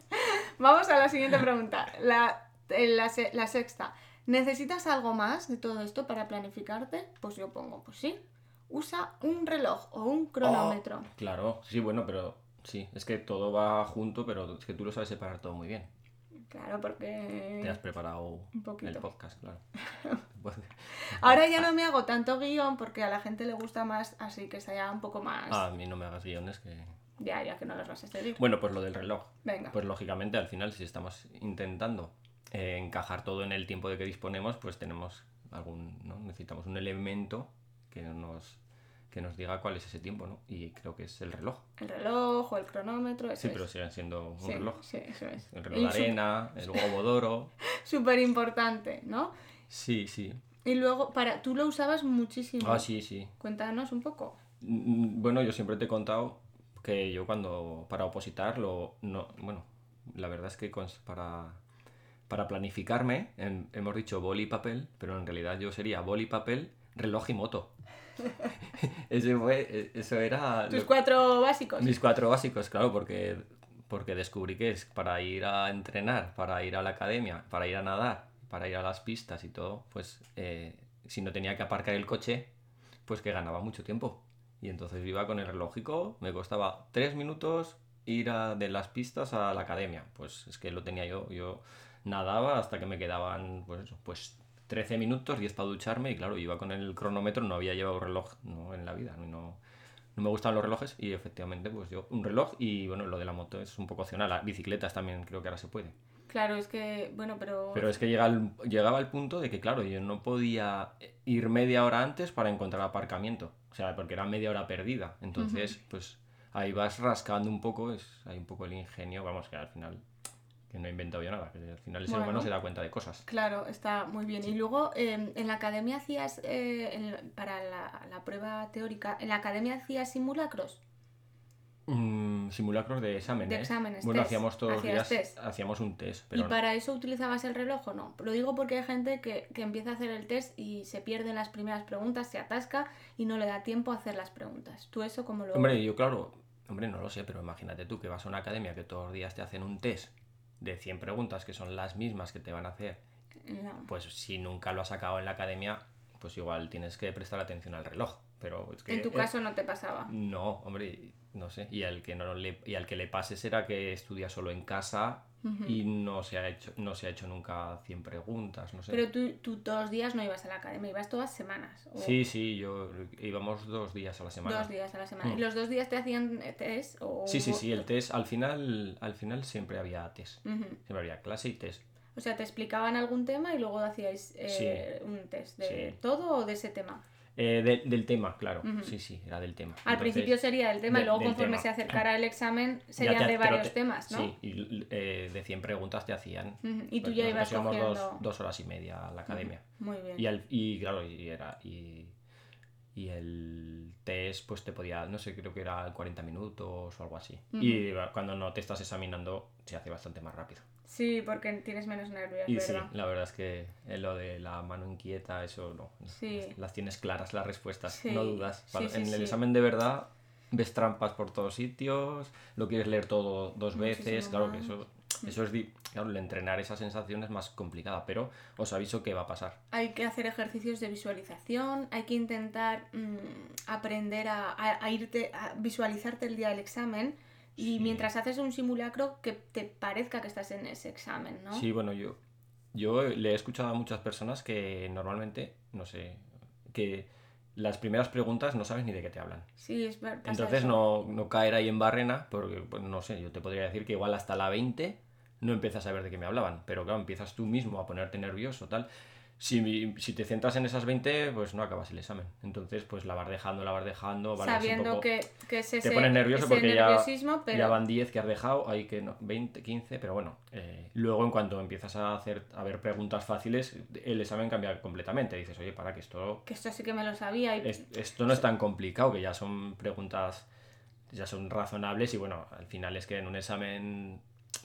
Vamos a la siguiente pregunta. La, eh, la, se- la sexta. ¿Necesitas algo más de todo esto para planificarte? Pues yo pongo, pues sí. Usa un reloj o un cronómetro. Oh, claro, sí, bueno, pero sí, es que todo va junto, pero es que tú lo sabes separar todo muy bien. Claro, porque... Te has preparado Un poquito. el podcast, claro. Pues, Ahora ya no me hago tanto guion porque a la gente le gusta más así, que sea un poco más... Ah, a mí no me hagas guiones que... Ya que no los vas a seguir. Bueno, pues lo del reloj. Venga. Pues lógicamente al final si estamos intentando eh, encajar todo en el tiempo de que disponemos, pues tenemos algún, ¿no? Necesitamos un elemento que nos, que nos diga cuál es ese tiempo, ¿no? Y creo que es el reloj. El reloj o el cronómetro, eso Sí, es. pero sigue siendo un Sí, reloj. sí, eso es. El reloj de arena, el d'oro. Súper importante, ¿no? Sí, sí. Y luego, para, tú lo usabas muchísimo. Ah, sí, sí. Cuéntanos un poco. Mm, Bueno, yo siempre te he contado que yo cuando para opositar lo no, bueno, la verdad es que para para planificarme en- hemos dicho boli y papel, pero en realidad yo sería boli, papel, reloj y moto. Ese fue, e- eso era Tus lo- cuatro básicos. mis cuatro básicos, claro, porque porque descubrí que es para ir a entrenar, para ir a la academia, para ir a nadar, para ir a las pistas y todo, pues eh, si no tenía que aparcar el coche, pues que ganaba mucho tiempo. Y entonces iba con el relógico, me costaba tres minutos ir a- de las pistas a la academia. Pues es que lo tenía yo, yo nadaba hasta que me quedaban, pues pues 13 minutos, 10 para ducharme y claro, iba con el cronómetro, no había llevado reloj no, en la vida, no, no, me gustaban los relojes y efectivamente pues yo un reloj y bueno, lo de la moto es un poco opcional, bicicletas también creo que ahora se puede. Claro, es que, bueno, pero... Pero es que llega al- llegaba al punto de que, claro, yo no podía ir media hora antes para encontrar aparcamiento. O sea, porque era media hora perdida. Entonces, pues ahí vas rascando un poco, es hay un poco el ingenio, vamos, que al final, que no he inventado yo nada, que al final el ser humano se da cuenta de cosas. Claro, está muy bien. Y luego eh, en la academia hacías, eh, en- para la, la prueba teórica, en la academia hacías simulacros. Mm, simulacros de exámenes. De exámenes, Bueno, test. hacíamos todos los días, test. hacíamos un test, pero ¿Y para eso utilizabas el reloj o no? Lo digo porque hay gente que, que empieza a hacer el test y se pierde en las primeras preguntas, se atasca y no le da tiempo a hacer las preguntas. ¿Tú eso cómo lo Hombre, yo claro, hombre, no lo sé, pero imagínate tú que vas a una academia que todos los días te hacen un test de 100 preguntas que son las mismas que te van a hacer. No. Pues si nunca lo has sacado en la academia, pues igual tienes que prestar atención al reloj. Pero es que, En tu eh, caso no te pasaba. No, hombre, no sé. Y al que no le, y al que le pase será que estudia solo en casa y no se ha hecho, no se ha hecho nunca 100 preguntas, no sé. Pero tú, tú todos los días no ibas a la academia, ibas todas semanas. o Sí, sí, yo íbamos dos días a la semana. Dos días a la semana. Mm. ¿Y los dos días te hacían test? O... Sí, sí, sí, el test, al final, al final siempre había test. Siempre había clase y test. O sea, te explicaban algún tema y luego hacíais eh, un test de Sí. todo o de ese tema. Eh, de- del tema, claro. Sí, sí, era del tema. Al Entonces, principio sería el tema y luego del conforme se acercara el examen serían te- de varios te- temas, ¿no? Sí, y eh, de 100 preguntas te hacían. Y tú pues ya ibas cogiendo... dos, dos horas y media a la academia. Muy bien. Y, al- y claro, y era. Y, y el test, pues te podía, no sé, creo que era 40 minutos o algo así. Y cuando no te estás examinando, se hace bastante más rápido. Sí, porque tienes menos nervios, Y sí, ¿verdad? la verdad es que eh, lo de la mano inquieta, eso no. Sí. Las, tienes claras las respuestas, Sí, no dudas. sí, Cuando- sí, en el sí. examen de verdad ves trampas por todos sitios, lo quieres leer todo dos veces, Muchísimo claro que más. eso, eso es, claro, el entrenar esa sensación es más complicada, pero os aviso que va a pasar. Hay que hacer ejercicios de visualización, hay que intentar mm, aprender a, a- a irte a visualizarte el día del examen y Sí. mientras haces un simulacro que te parezca que estás en ese examen, ¿no? Sí, bueno, yo, yo le he escuchado a muchas personas que normalmente, no sé, que las primeras preguntas no sabes ni de qué te hablan. Sí, es ver- pasa Entonces no, no caer ahí en barrena, porque pues, no sé, yo te podría decir que igual hasta la 20 no empiezas a ver de qué me hablaban, pero claro, empiezas tú mismo a ponerte nervioso, tal. Si, si te centras en esas 20, pues no acabas el examen. Entonces, pues la vas dejando, la vas dejando, vale, Sabiendo poco- que, que es ese, te pones nervioso porque ya, pero ya van 10 que has dejado, hay que no, 20, 15, pero bueno, eh, luego en cuanto empiezas a hacer a ver preguntas fáciles, el examen cambia completamente. Dices, oye, para que esto que esto sí que me lo sabía. Y... es- esto no es tan complicado, que ya son preguntas, ya son razonables y bueno, al final es que en un examen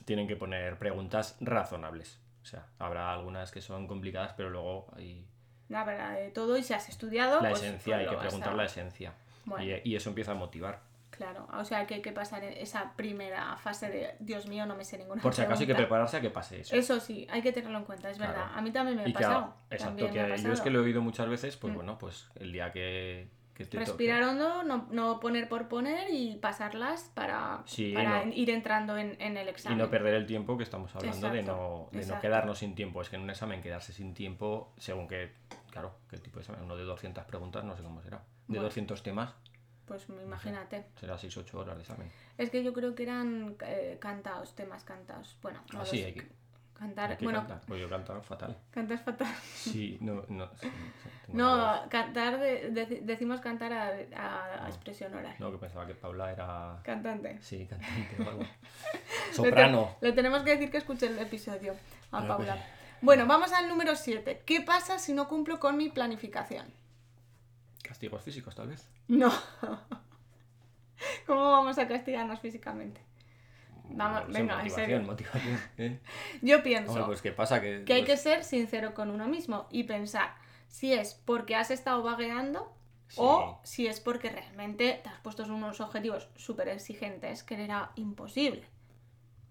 tienen que poner preguntas razonables. O sea, habrá algunas que son complicadas, pero luego hay La verdad, de todo, y si has estudiado. la pues- esencia, hay que a- preguntar la esencia. Bueno. Y, y eso empieza a motivar. Claro, o sea que hay que pasar esa primera fase de Dios mío, no me sé ninguna Por si acaso hay que pregunta". prepararse a que pase eso. Eso sí, hay que tenerlo en cuenta, es Claro. verdad. A mí también me ha y que, pasado. exacto, que me ha yo es que lo he oído muchas veces, pues Mm. bueno, pues el día que, que te Respirar hondo, no, no poner por poner y pasarlas para, Sí, para no. ir entrando en, en el examen. Y no perder el tiempo que estamos hablando de, no, de no quedarnos sin tiempo. Es que en un examen quedarse sin tiempo, según que, claro, qué tipo de examen, uno de 200 preguntas, no sé cómo será. De Bueno. 200 temas, Pues imagínate. será 6-8 horas de examen. Es que yo creo que eran eh, cantados, temas cantados. Bueno, no Ah, lo sí, sé. hay que, Cantar, bueno, cantar. Pues yo cantaba fatal. cantas fatal. Sí, no, no. sí. No, cantar, de- de- decimos cantar a, a- a expresión oral. No, que pensaba que Paula era. Cantante. Sí, cantante o algo. Le te- Soprano. Le, tenemos que decir que escuche el episodio a Pero Paula. Bueno, vamos al número 7. ¿Qué pasa si no cumplo con mi planificación? Castigos físicos, tal vez. No. ¿Cómo vamos a castigarnos físicamente? Vamos, No venga, en motivación, serio. motivación. ¿eh? Yo pienso Hombre, pues qué pasa que. que hay que ser sincero con uno mismo y pensar si es porque has estado vagueando sí, o si es porque realmente te has puesto unos objetivos súper exigentes que era imposible.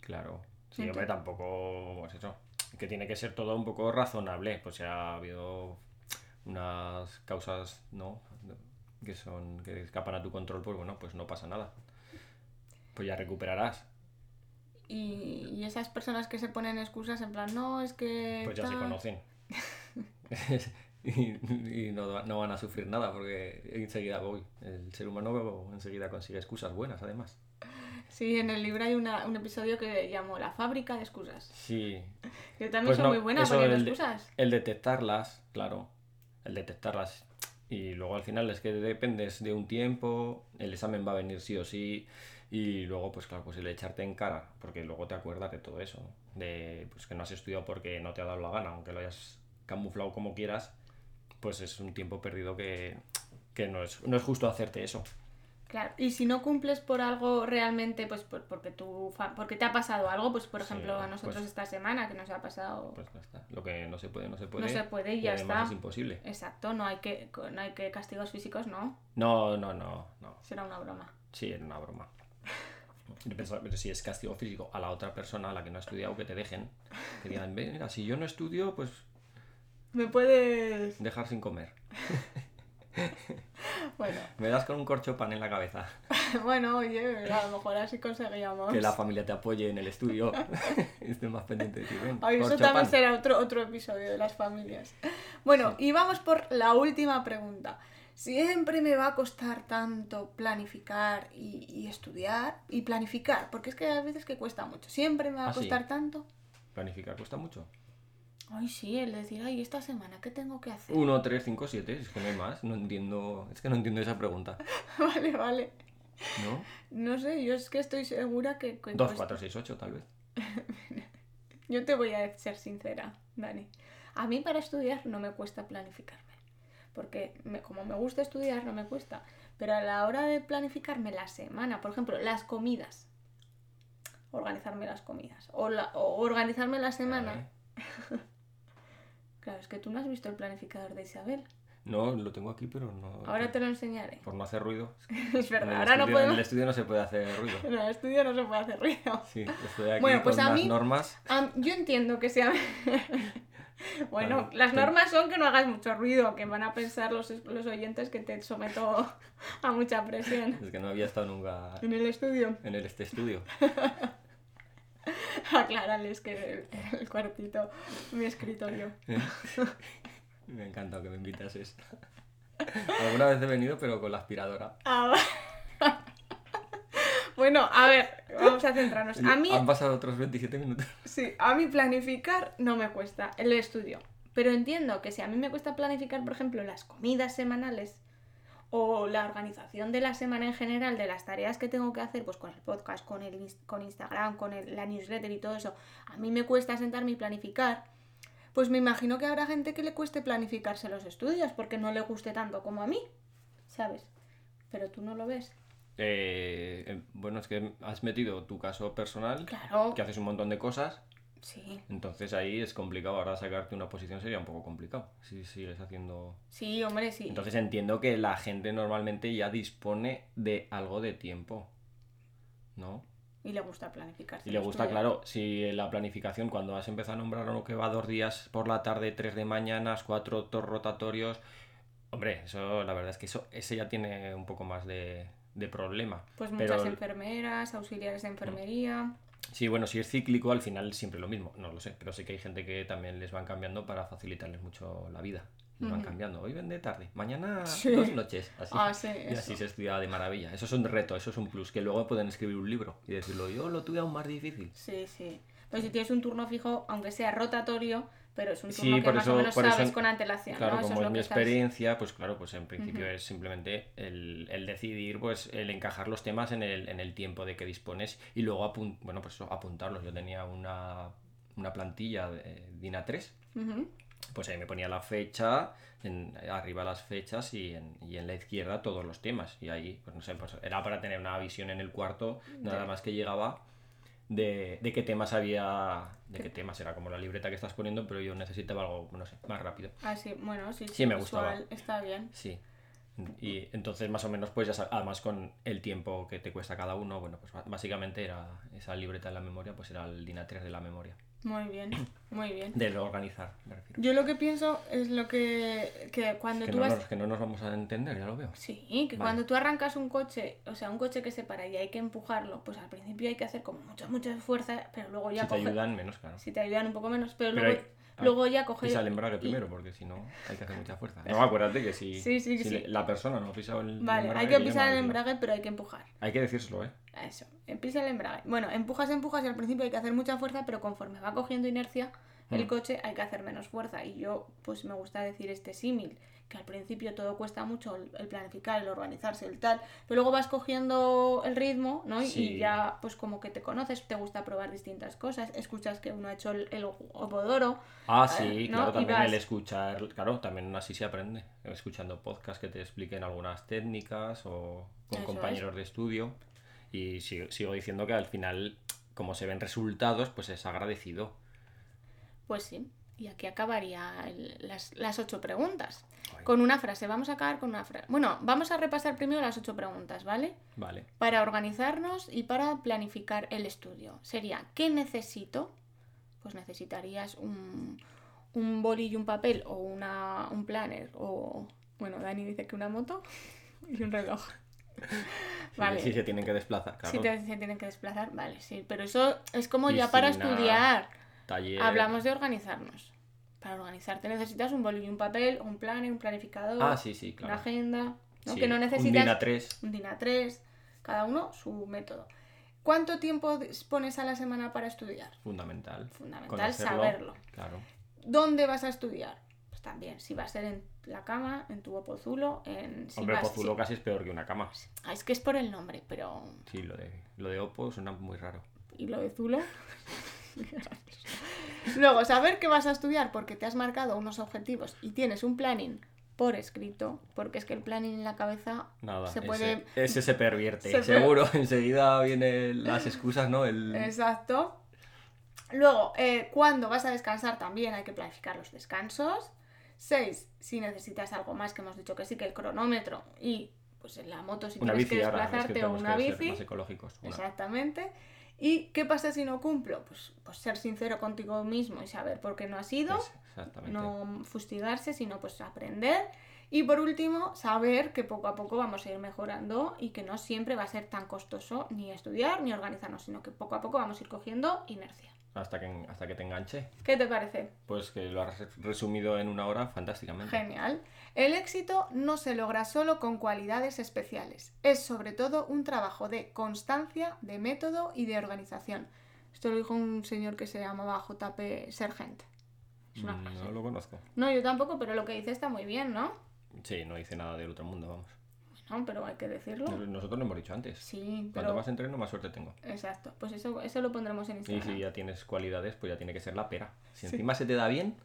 Claro. Sí, hombre, tampoco. Pues eso. Que tiene que ser todo un poco razonable. Pues si ha habido unas causas, ¿no? Que son. que escapan a tu control, pues bueno, pues no pasa nada. Pues ya recuperarás. Y, y esas personas que se ponen excusas en plan, no, es que... Pues ya se tal". conocen. y y no, no van a sufrir nada porque enseguida voy. El ser humano enseguida consigue excusas buenas, además. Sí, en el libro hay una- un episodio que llamo La fábrica de excusas. Sí. Que también Pues son no, muy buenas poniendo de- excusas. El detectarlas, claro. El detectarlas. Y luego al final es que dependes de un tiempo, el examen va a venir sí o sí. Y luego, pues claro, pues el echarte en cara, porque luego te acuerdas de todo eso, de pues que no has estudiado porque no te ha dado la gana, aunque lo hayas camuflado como quieras, pues es un tiempo perdido que, que no, es, no es justo hacerte eso. Claro, y si no cumples por algo realmente, pues por- porque tú, porque te ha pasado algo, pues por Sí, ejemplo a nosotros pues- esta semana que nos ha pasado, Pues ya está. Lo que no se puede, no se puede. no se puede y ya está. es imposible. Exacto, no hay que, no hay que castigos físicos, no, No, no, no, no. será una broma. Sí, era una broma. Yo pensaba, pero si es castigo físico a la otra persona, a la que no ha estudiado, que te dejen. Que digan, "Ve, mira, si yo no estudio, pues Me puedes, dejar sin comer. bueno, Me das con un corcho pan en la cabeza. bueno, oye, a lo mejor así conseguíamos. Que la familia te apoye en el estudio. Esté más pendiente de ti. Ven, Ay, eso también pan. será otro, otro episodio de las familias. Bueno, y vamos por la última pregunta. Siempre me va a costar tanto planificar y, y estudiar y planificar, porque es que hay veces que cuesta mucho. Siempre me va a ¿Ah, sí? costar tanto. Planificar cuesta mucho. Ay, sí, el decir, ay, esta semana, ¿qué tengo que hacer? 1, 3, 5, 7, es que no hay más. No entiendo. Es que no entiendo esa pregunta. vale, vale. ¿No? No sé, yo es que estoy segura que... que 2, cuesta. 4, 6, 8, tal vez. Yo te voy a ser sincera, Dani. A mí para estudiar no me cuesta planificarme. Porque me- como me gusta estudiar, no me cuesta. Pero a la hora de planificarme la semana, por ejemplo, las comidas. Organizarme las comidas. O, la- o organizarme la semana. Eh, Claro, es que tú no has visto el planificador de Isabel. No, lo tengo aquí, pero no. Ahora te lo enseñaré. Por no hacer ruido. Es En verdad, el ahora no estudio- En podemos... el estudio no se puede hacer ruido. En el estudio no se puede hacer ruido. Sí, estoy aquí Bueno, pues con a mí- normas. Yo entiendo que sea. Bueno, las normas son que no hagas mucho ruido, que van a pensar los, los oyentes que te someto a mucha presión. Es que no había estado nunca En el estudio, en el, este estudio. aclararles que el, el cuartito, mi escritorio. Me ha encantado que me invitases. Alguna vez he venido, pero con la aspiradora. Ah, va. Bueno, a ver, vamos a centrarnos. A mí, Han pasado otros 27 minutos. sí, a mí planificar no me cuesta el estudio. Pero entiendo que si a mí me cuesta planificar, por ejemplo, las comidas semanales o la organización de la semana en general, de las tareas que tengo que hacer, pues con el podcast, con, el, con Instagram, con el- la newsletter y todo eso, a mí me cuesta sentarme y planificar, pues me imagino que habrá gente que le cueste planificarse los estudios porque no le guste tanto como a mí, ¿sabes? Pero tú no lo ves. Eh, eh, bueno, es que has metido tu caso personal, Claro, que haces un montón de cosas, sí, entonces ahí es complicado. Ahora sacarte una posición sería un poco complicado si sigues haciendo. sí, hombre, sí. Entonces entiendo que la gente normalmente ya dispone de algo de tiempo, ¿no? Y le gusta planificarse. Y le gusta, claro, si la planificación, cuando has empezado a nombrar lo que va dos días por la tarde, tres de mañanas, cuatro tor- rotatorios, hombre, eso la verdad es que eso ese ya tiene un poco más de, de problema. Pues muchas Pero- enfermeras, auxiliares de enfermería. Sí, bueno, si es cíclico, al final siempre lo mismo, no lo sé, pero sí que hay gente que también les van cambiando para facilitarles mucho la vida. Les van cambiando, hoy ven de tarde, mañana Sí. dos noches, así. Ah, sí, Y así se estudia de maravilla. Eso es un reto, eso es un plus, que luego pueden escribir un libro y decirlo, yo lo tuve aún más difícil. Sí, sí. Pues si tienes un turno fijo, aunque sea rotatorio, pero es un Sí, turno que por más eso- o menos por eso- sabes con antelación, Claro, ¿no? Eso como es es lo mi que experiencia, pues claro, pues en principio Ujú. es simplemente el, el decidir, pues el encajar los temas en el, en el tiempo de que dispones y luego apun- bueno, pues eso, apuntarlos. Yo tenía una, una plantilla de DIN A3, Ujú. pues ahí me ponía la fecha, en, arriba las fechas y en, y en la izquierda todos los temas. Y ahí, pues no sé, pues era para tener una visión en el cuarto, nada más que llegaba. De, de qué temas había, de qué temas era como la libreta que estás poniendo, pero yo necesitaba algo, no sé, más rápido. Ah, sí, bueno, sí, Sí, me gustaba. Está bien. Sí. Y entonces más o menos pues ya sab- además con el tiempo que te cuesta cada uno, bueno, pues básicamente era esa libreta en la memoria, pues era el DIN A3 de la memoria. Muy bien, muy bien. De organizar, me refiero. Yo lo que pienso es lo que, que cuando Que tú no, vas... nos, que no nos vamos a entender, ya lo veo. Sí, que Vale. cuando tú arrancas un coche, o sea, un coche que se para y hay que empujarlo, pues al principio hay que hacer como mucha, mucha fuerza, pero luego ya Si te ayudan, menos, claro. Si te ayudan un poco menos, pero, Pero luego, hay- luego ya coge... Pisa el embrague primero, porque si no hay que hacer mucha fuerza. No, acuérdate que si, Sí, sí, si sí. la persona no ha pisado el Vale, embrague, hay que pisar el embrague, pero hay que empujar. Hay que decírselo, ¿eh? Eso, empieza el embrague. Bueno, empujas, empujas y al principio hay que hacer mucha fuerza, pero conforme va cogiendo inercia, el Mm. coche hay que hacer menos fuerza. Y yo, pues me gusta decir este símil, que al principio todo cuesta mucho el, planificar, el organizarse, el tal, pero luego vas cogiendo el ritmo, ¿no? Y- Sí. Y ya, pues como que te conoces, te gusta probar distintas cosas, escuchas que uno ha hecho el, el opodoro, Ah, sí, ¿no? claro, también vas- el escuchar, claro, también así se aprende, escuchando podcasts que te expliquen algunas técnicas o con Eso compañeros de estudio. Y sigo, sigo diciendo que al final, como se ven resultados, pues es agradecido. Pues sí. Y aquí acabaría el- las, las ocho preguntas. Ay, Con una frase, vamos a acabar con una frase. Bueno, vamos a repasar primero las ocho preguntas, ¿vale? Vale. Para organizarnos y para planificar el estudio. Sería, ¿qué necesito? Pues necesitarías un, un boli y un papel o una, un planner o... Bueno, Dani dice que una moto y un reloj. Vale. sí se tienen que desplazar, claro. Si te, se tienen que desplazar, vale, sí. Pero eso es como Y ya para nada. estudiar. Taller. Hablamos de organizarnos. Para organizarte necesitas un boli y un papel, un planner, un planificador, Ah, sí, sí, una agenda. ¿no? Sí, Que no Un necesitas DIN A3, un DIN A3, cada uno su método. ¿Cuánto tiempo dispones a la semana para estudiar? fundamental. Fundamental Conocerlo, saberlo. Claro. ¿Dónde vas a estudiar? Pues también, si va a ser en la cama, en tu opozulo, en... Si Hombre, vas- Pozulo si- casi es peor que una cama. Ah, es que es por el nombre, pero... Sí, lo de, lo de Oppo suena muy raro. ¿Y lo de Zulo? Luego, saber qué vas a estudiar porque te has marcado unos objetivos y tienes un planning por escrito, porque es que el planning en la cabeza Nada, se puede... ese se pervierte. se per- Seguro, enseguida vienen las excusas, ¿no? El... Exacto. Luego, eh, cuando vas a descansar también hay que planificar los descansos. 6. Si necesitas algo más, que hemos dicho que sí, que el cronómetro y pues en la moto si Una tienes que bici ahora, es que desplazarte o una que bici. más ecológicos. Una. Exactamente. ¿Y qué pasa si no cumplo? Pues, pues ser sincero contigo mismo y saber por qué no has ido. No fustigarse, sino pues aprender. Y por último, saber que poco a poco vamos a ir mejorando y que no siempre va a ser tan costoso ni estudiar ni organizarnos, sino que poco a poco vamos a ir cogiendo inercia. Hasta que, hasta que te enganche. ¿Qué te parece? Pues que lo has resumido en una hora fantásticamente. Genial. El éxito no se logra solo con cualidades especiales. Es sobre todo un trabajo de constancia, de método y de organización. Esto lo dijo un señor que se llamaba JP Sergent. Es una frase. No lo conozco. No, yo tampoco, pero lo que dice está muy bien, ¿no? Sí, no dice nada del otro mundo, vamos. No, pero hay que decirlo. Nos- Nosotros lo hemos dicho antes. Sí, Cuanto pero... más entreno, más suerte tengo. Exacto, pues eso, eso lo pondremos en Y Instagram. si ya tienes cualidades, pues ya tiene que ser la pera. Si Sí. encima se te da bien,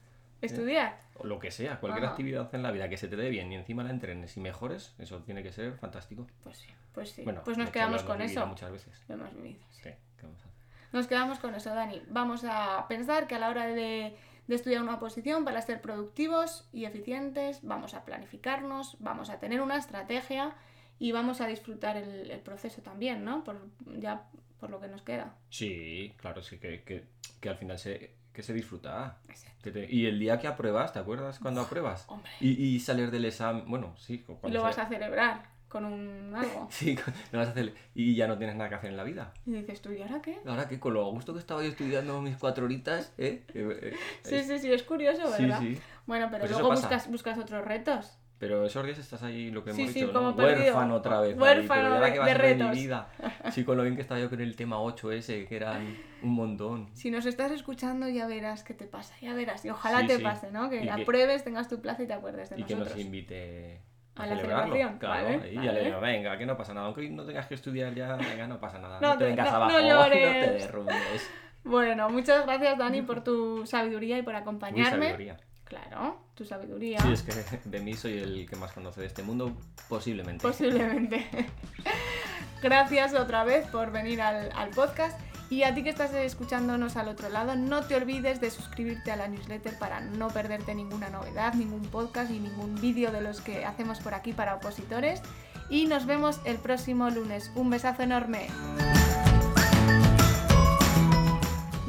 Estudiar. o lo que sea, cualquier Ajá. actividad en la vida que se te dé bien y encima la entrenes y mejores, eso tiene que ser fantástico. Pues sí, pues sí. Bueno, pues nos quedamos con eso. Muchas veces. Lo hemos vivido, sí. Sí, ¿qué vamos a hacer? Nos quedamos con eso, Dani. Vamos a pensar que a la hora de, de estudiar una posición, para ser productivos y eficientes, vamos a planificarnos, vamos a tener una estrategia y vamos a disfrutar el, el proceso también, ¿no? Por, ya por lo que nos queda. Sí, claro, sí, que, que, que al final se, que se disfruta. Exacto. Que te- Y el día que apruebas, ¿te acuerdas cuando apruebas? Hombre, Y, y salir del examen, bueno, sí, lo vas a celebrar con un algo. Sí, lo vas a hacer y ya no tienes nada que hacer en la vida. Y dices tú, ¿y ahora qué? Ahora que con lo gusto que estaba yo estudiando mis cuatro horitas, ¿eh? Eh, eh, Sí, sí, sí, es curioso, sí, ¿verdad? sí. Bueno, pero Pues luego buscas, buscas otros retos. Pero esos días estás ahí, lo que hemos Sí, sí, dicho. Huérfano otra vez. ahí, Huérfano ¿y ahora de- qué mi retos. vida? Sí, con lo bien que estaba yo con el tema 8S, que eran un montón. Si nos estás escuchando, ya verás qué te pasa, ya verás. Y ojalá Sí, te sí. pase, ¿no? Que Y que- apruebes, tengas tu plaza y te acuerdes de Y que nosotros. nos invite a, A la celebración, Claro, vale, y ya le digo, venga, que no pasa nada. Aunque no tengas que estudiar ya, venga, no pasa nada. No No, te vengas no- no abajo, no, llores. te derrumbes. Bueno, muchas gracias, Dani, por tu sabiduría y por acompañarme. sabiduría. Claro, tu sabiduría. Sí, es que de mí soy el que más conoce de este mundo, posiblemente. Posiblemente. Gracias otra vez por venir al, al podcast. Y a ti que estás escuchándonos al otro lado, no te olvides de suscribirte a la newsletter para no perderte ninguna novedad, ningún podcast ni ningún vídeo de los que hacemos por aquí para opositores. Y nos vemos el próximo lunes. Un besazo enorme.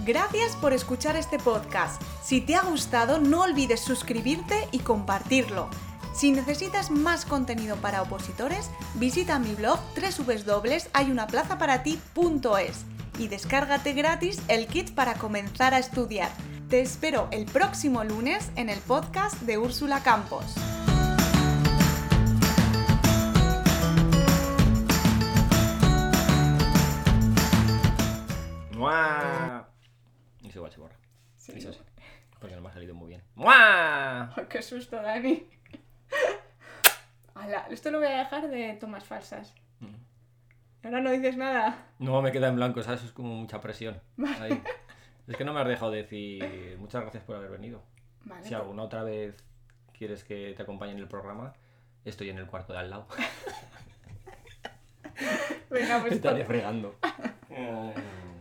Gracias por escuchar este podcast. Si te ha gustado, no olvides suscribirte y compartirlo. Si necesitas más contenido para opositores, visita mi blog www.hayunaplazaparati.es y descárgate gratis el kit para comenzar a estudiar. Te espero el próximo lunes en el podcast de Úrsula Campos. ¡Mua! Y se igual se borra. Sí. Eso sí. Porque no me ha salido muy bien. ¡Mua! Ay, ¡Qué susto, Dani! Ala, esto lo voy a dejar de tomas falsas. Ahora no dices nada. No, me queda en blanco, ¿sabes? Es como mucha presión. Ahí. Es que no me has dejado decir muchas gracias por haber venido. Vale. Si alguna otra vez quieres que te acompañe en el programa, estoy en el cuarto de al lado. Venga, pues Estaré fregando.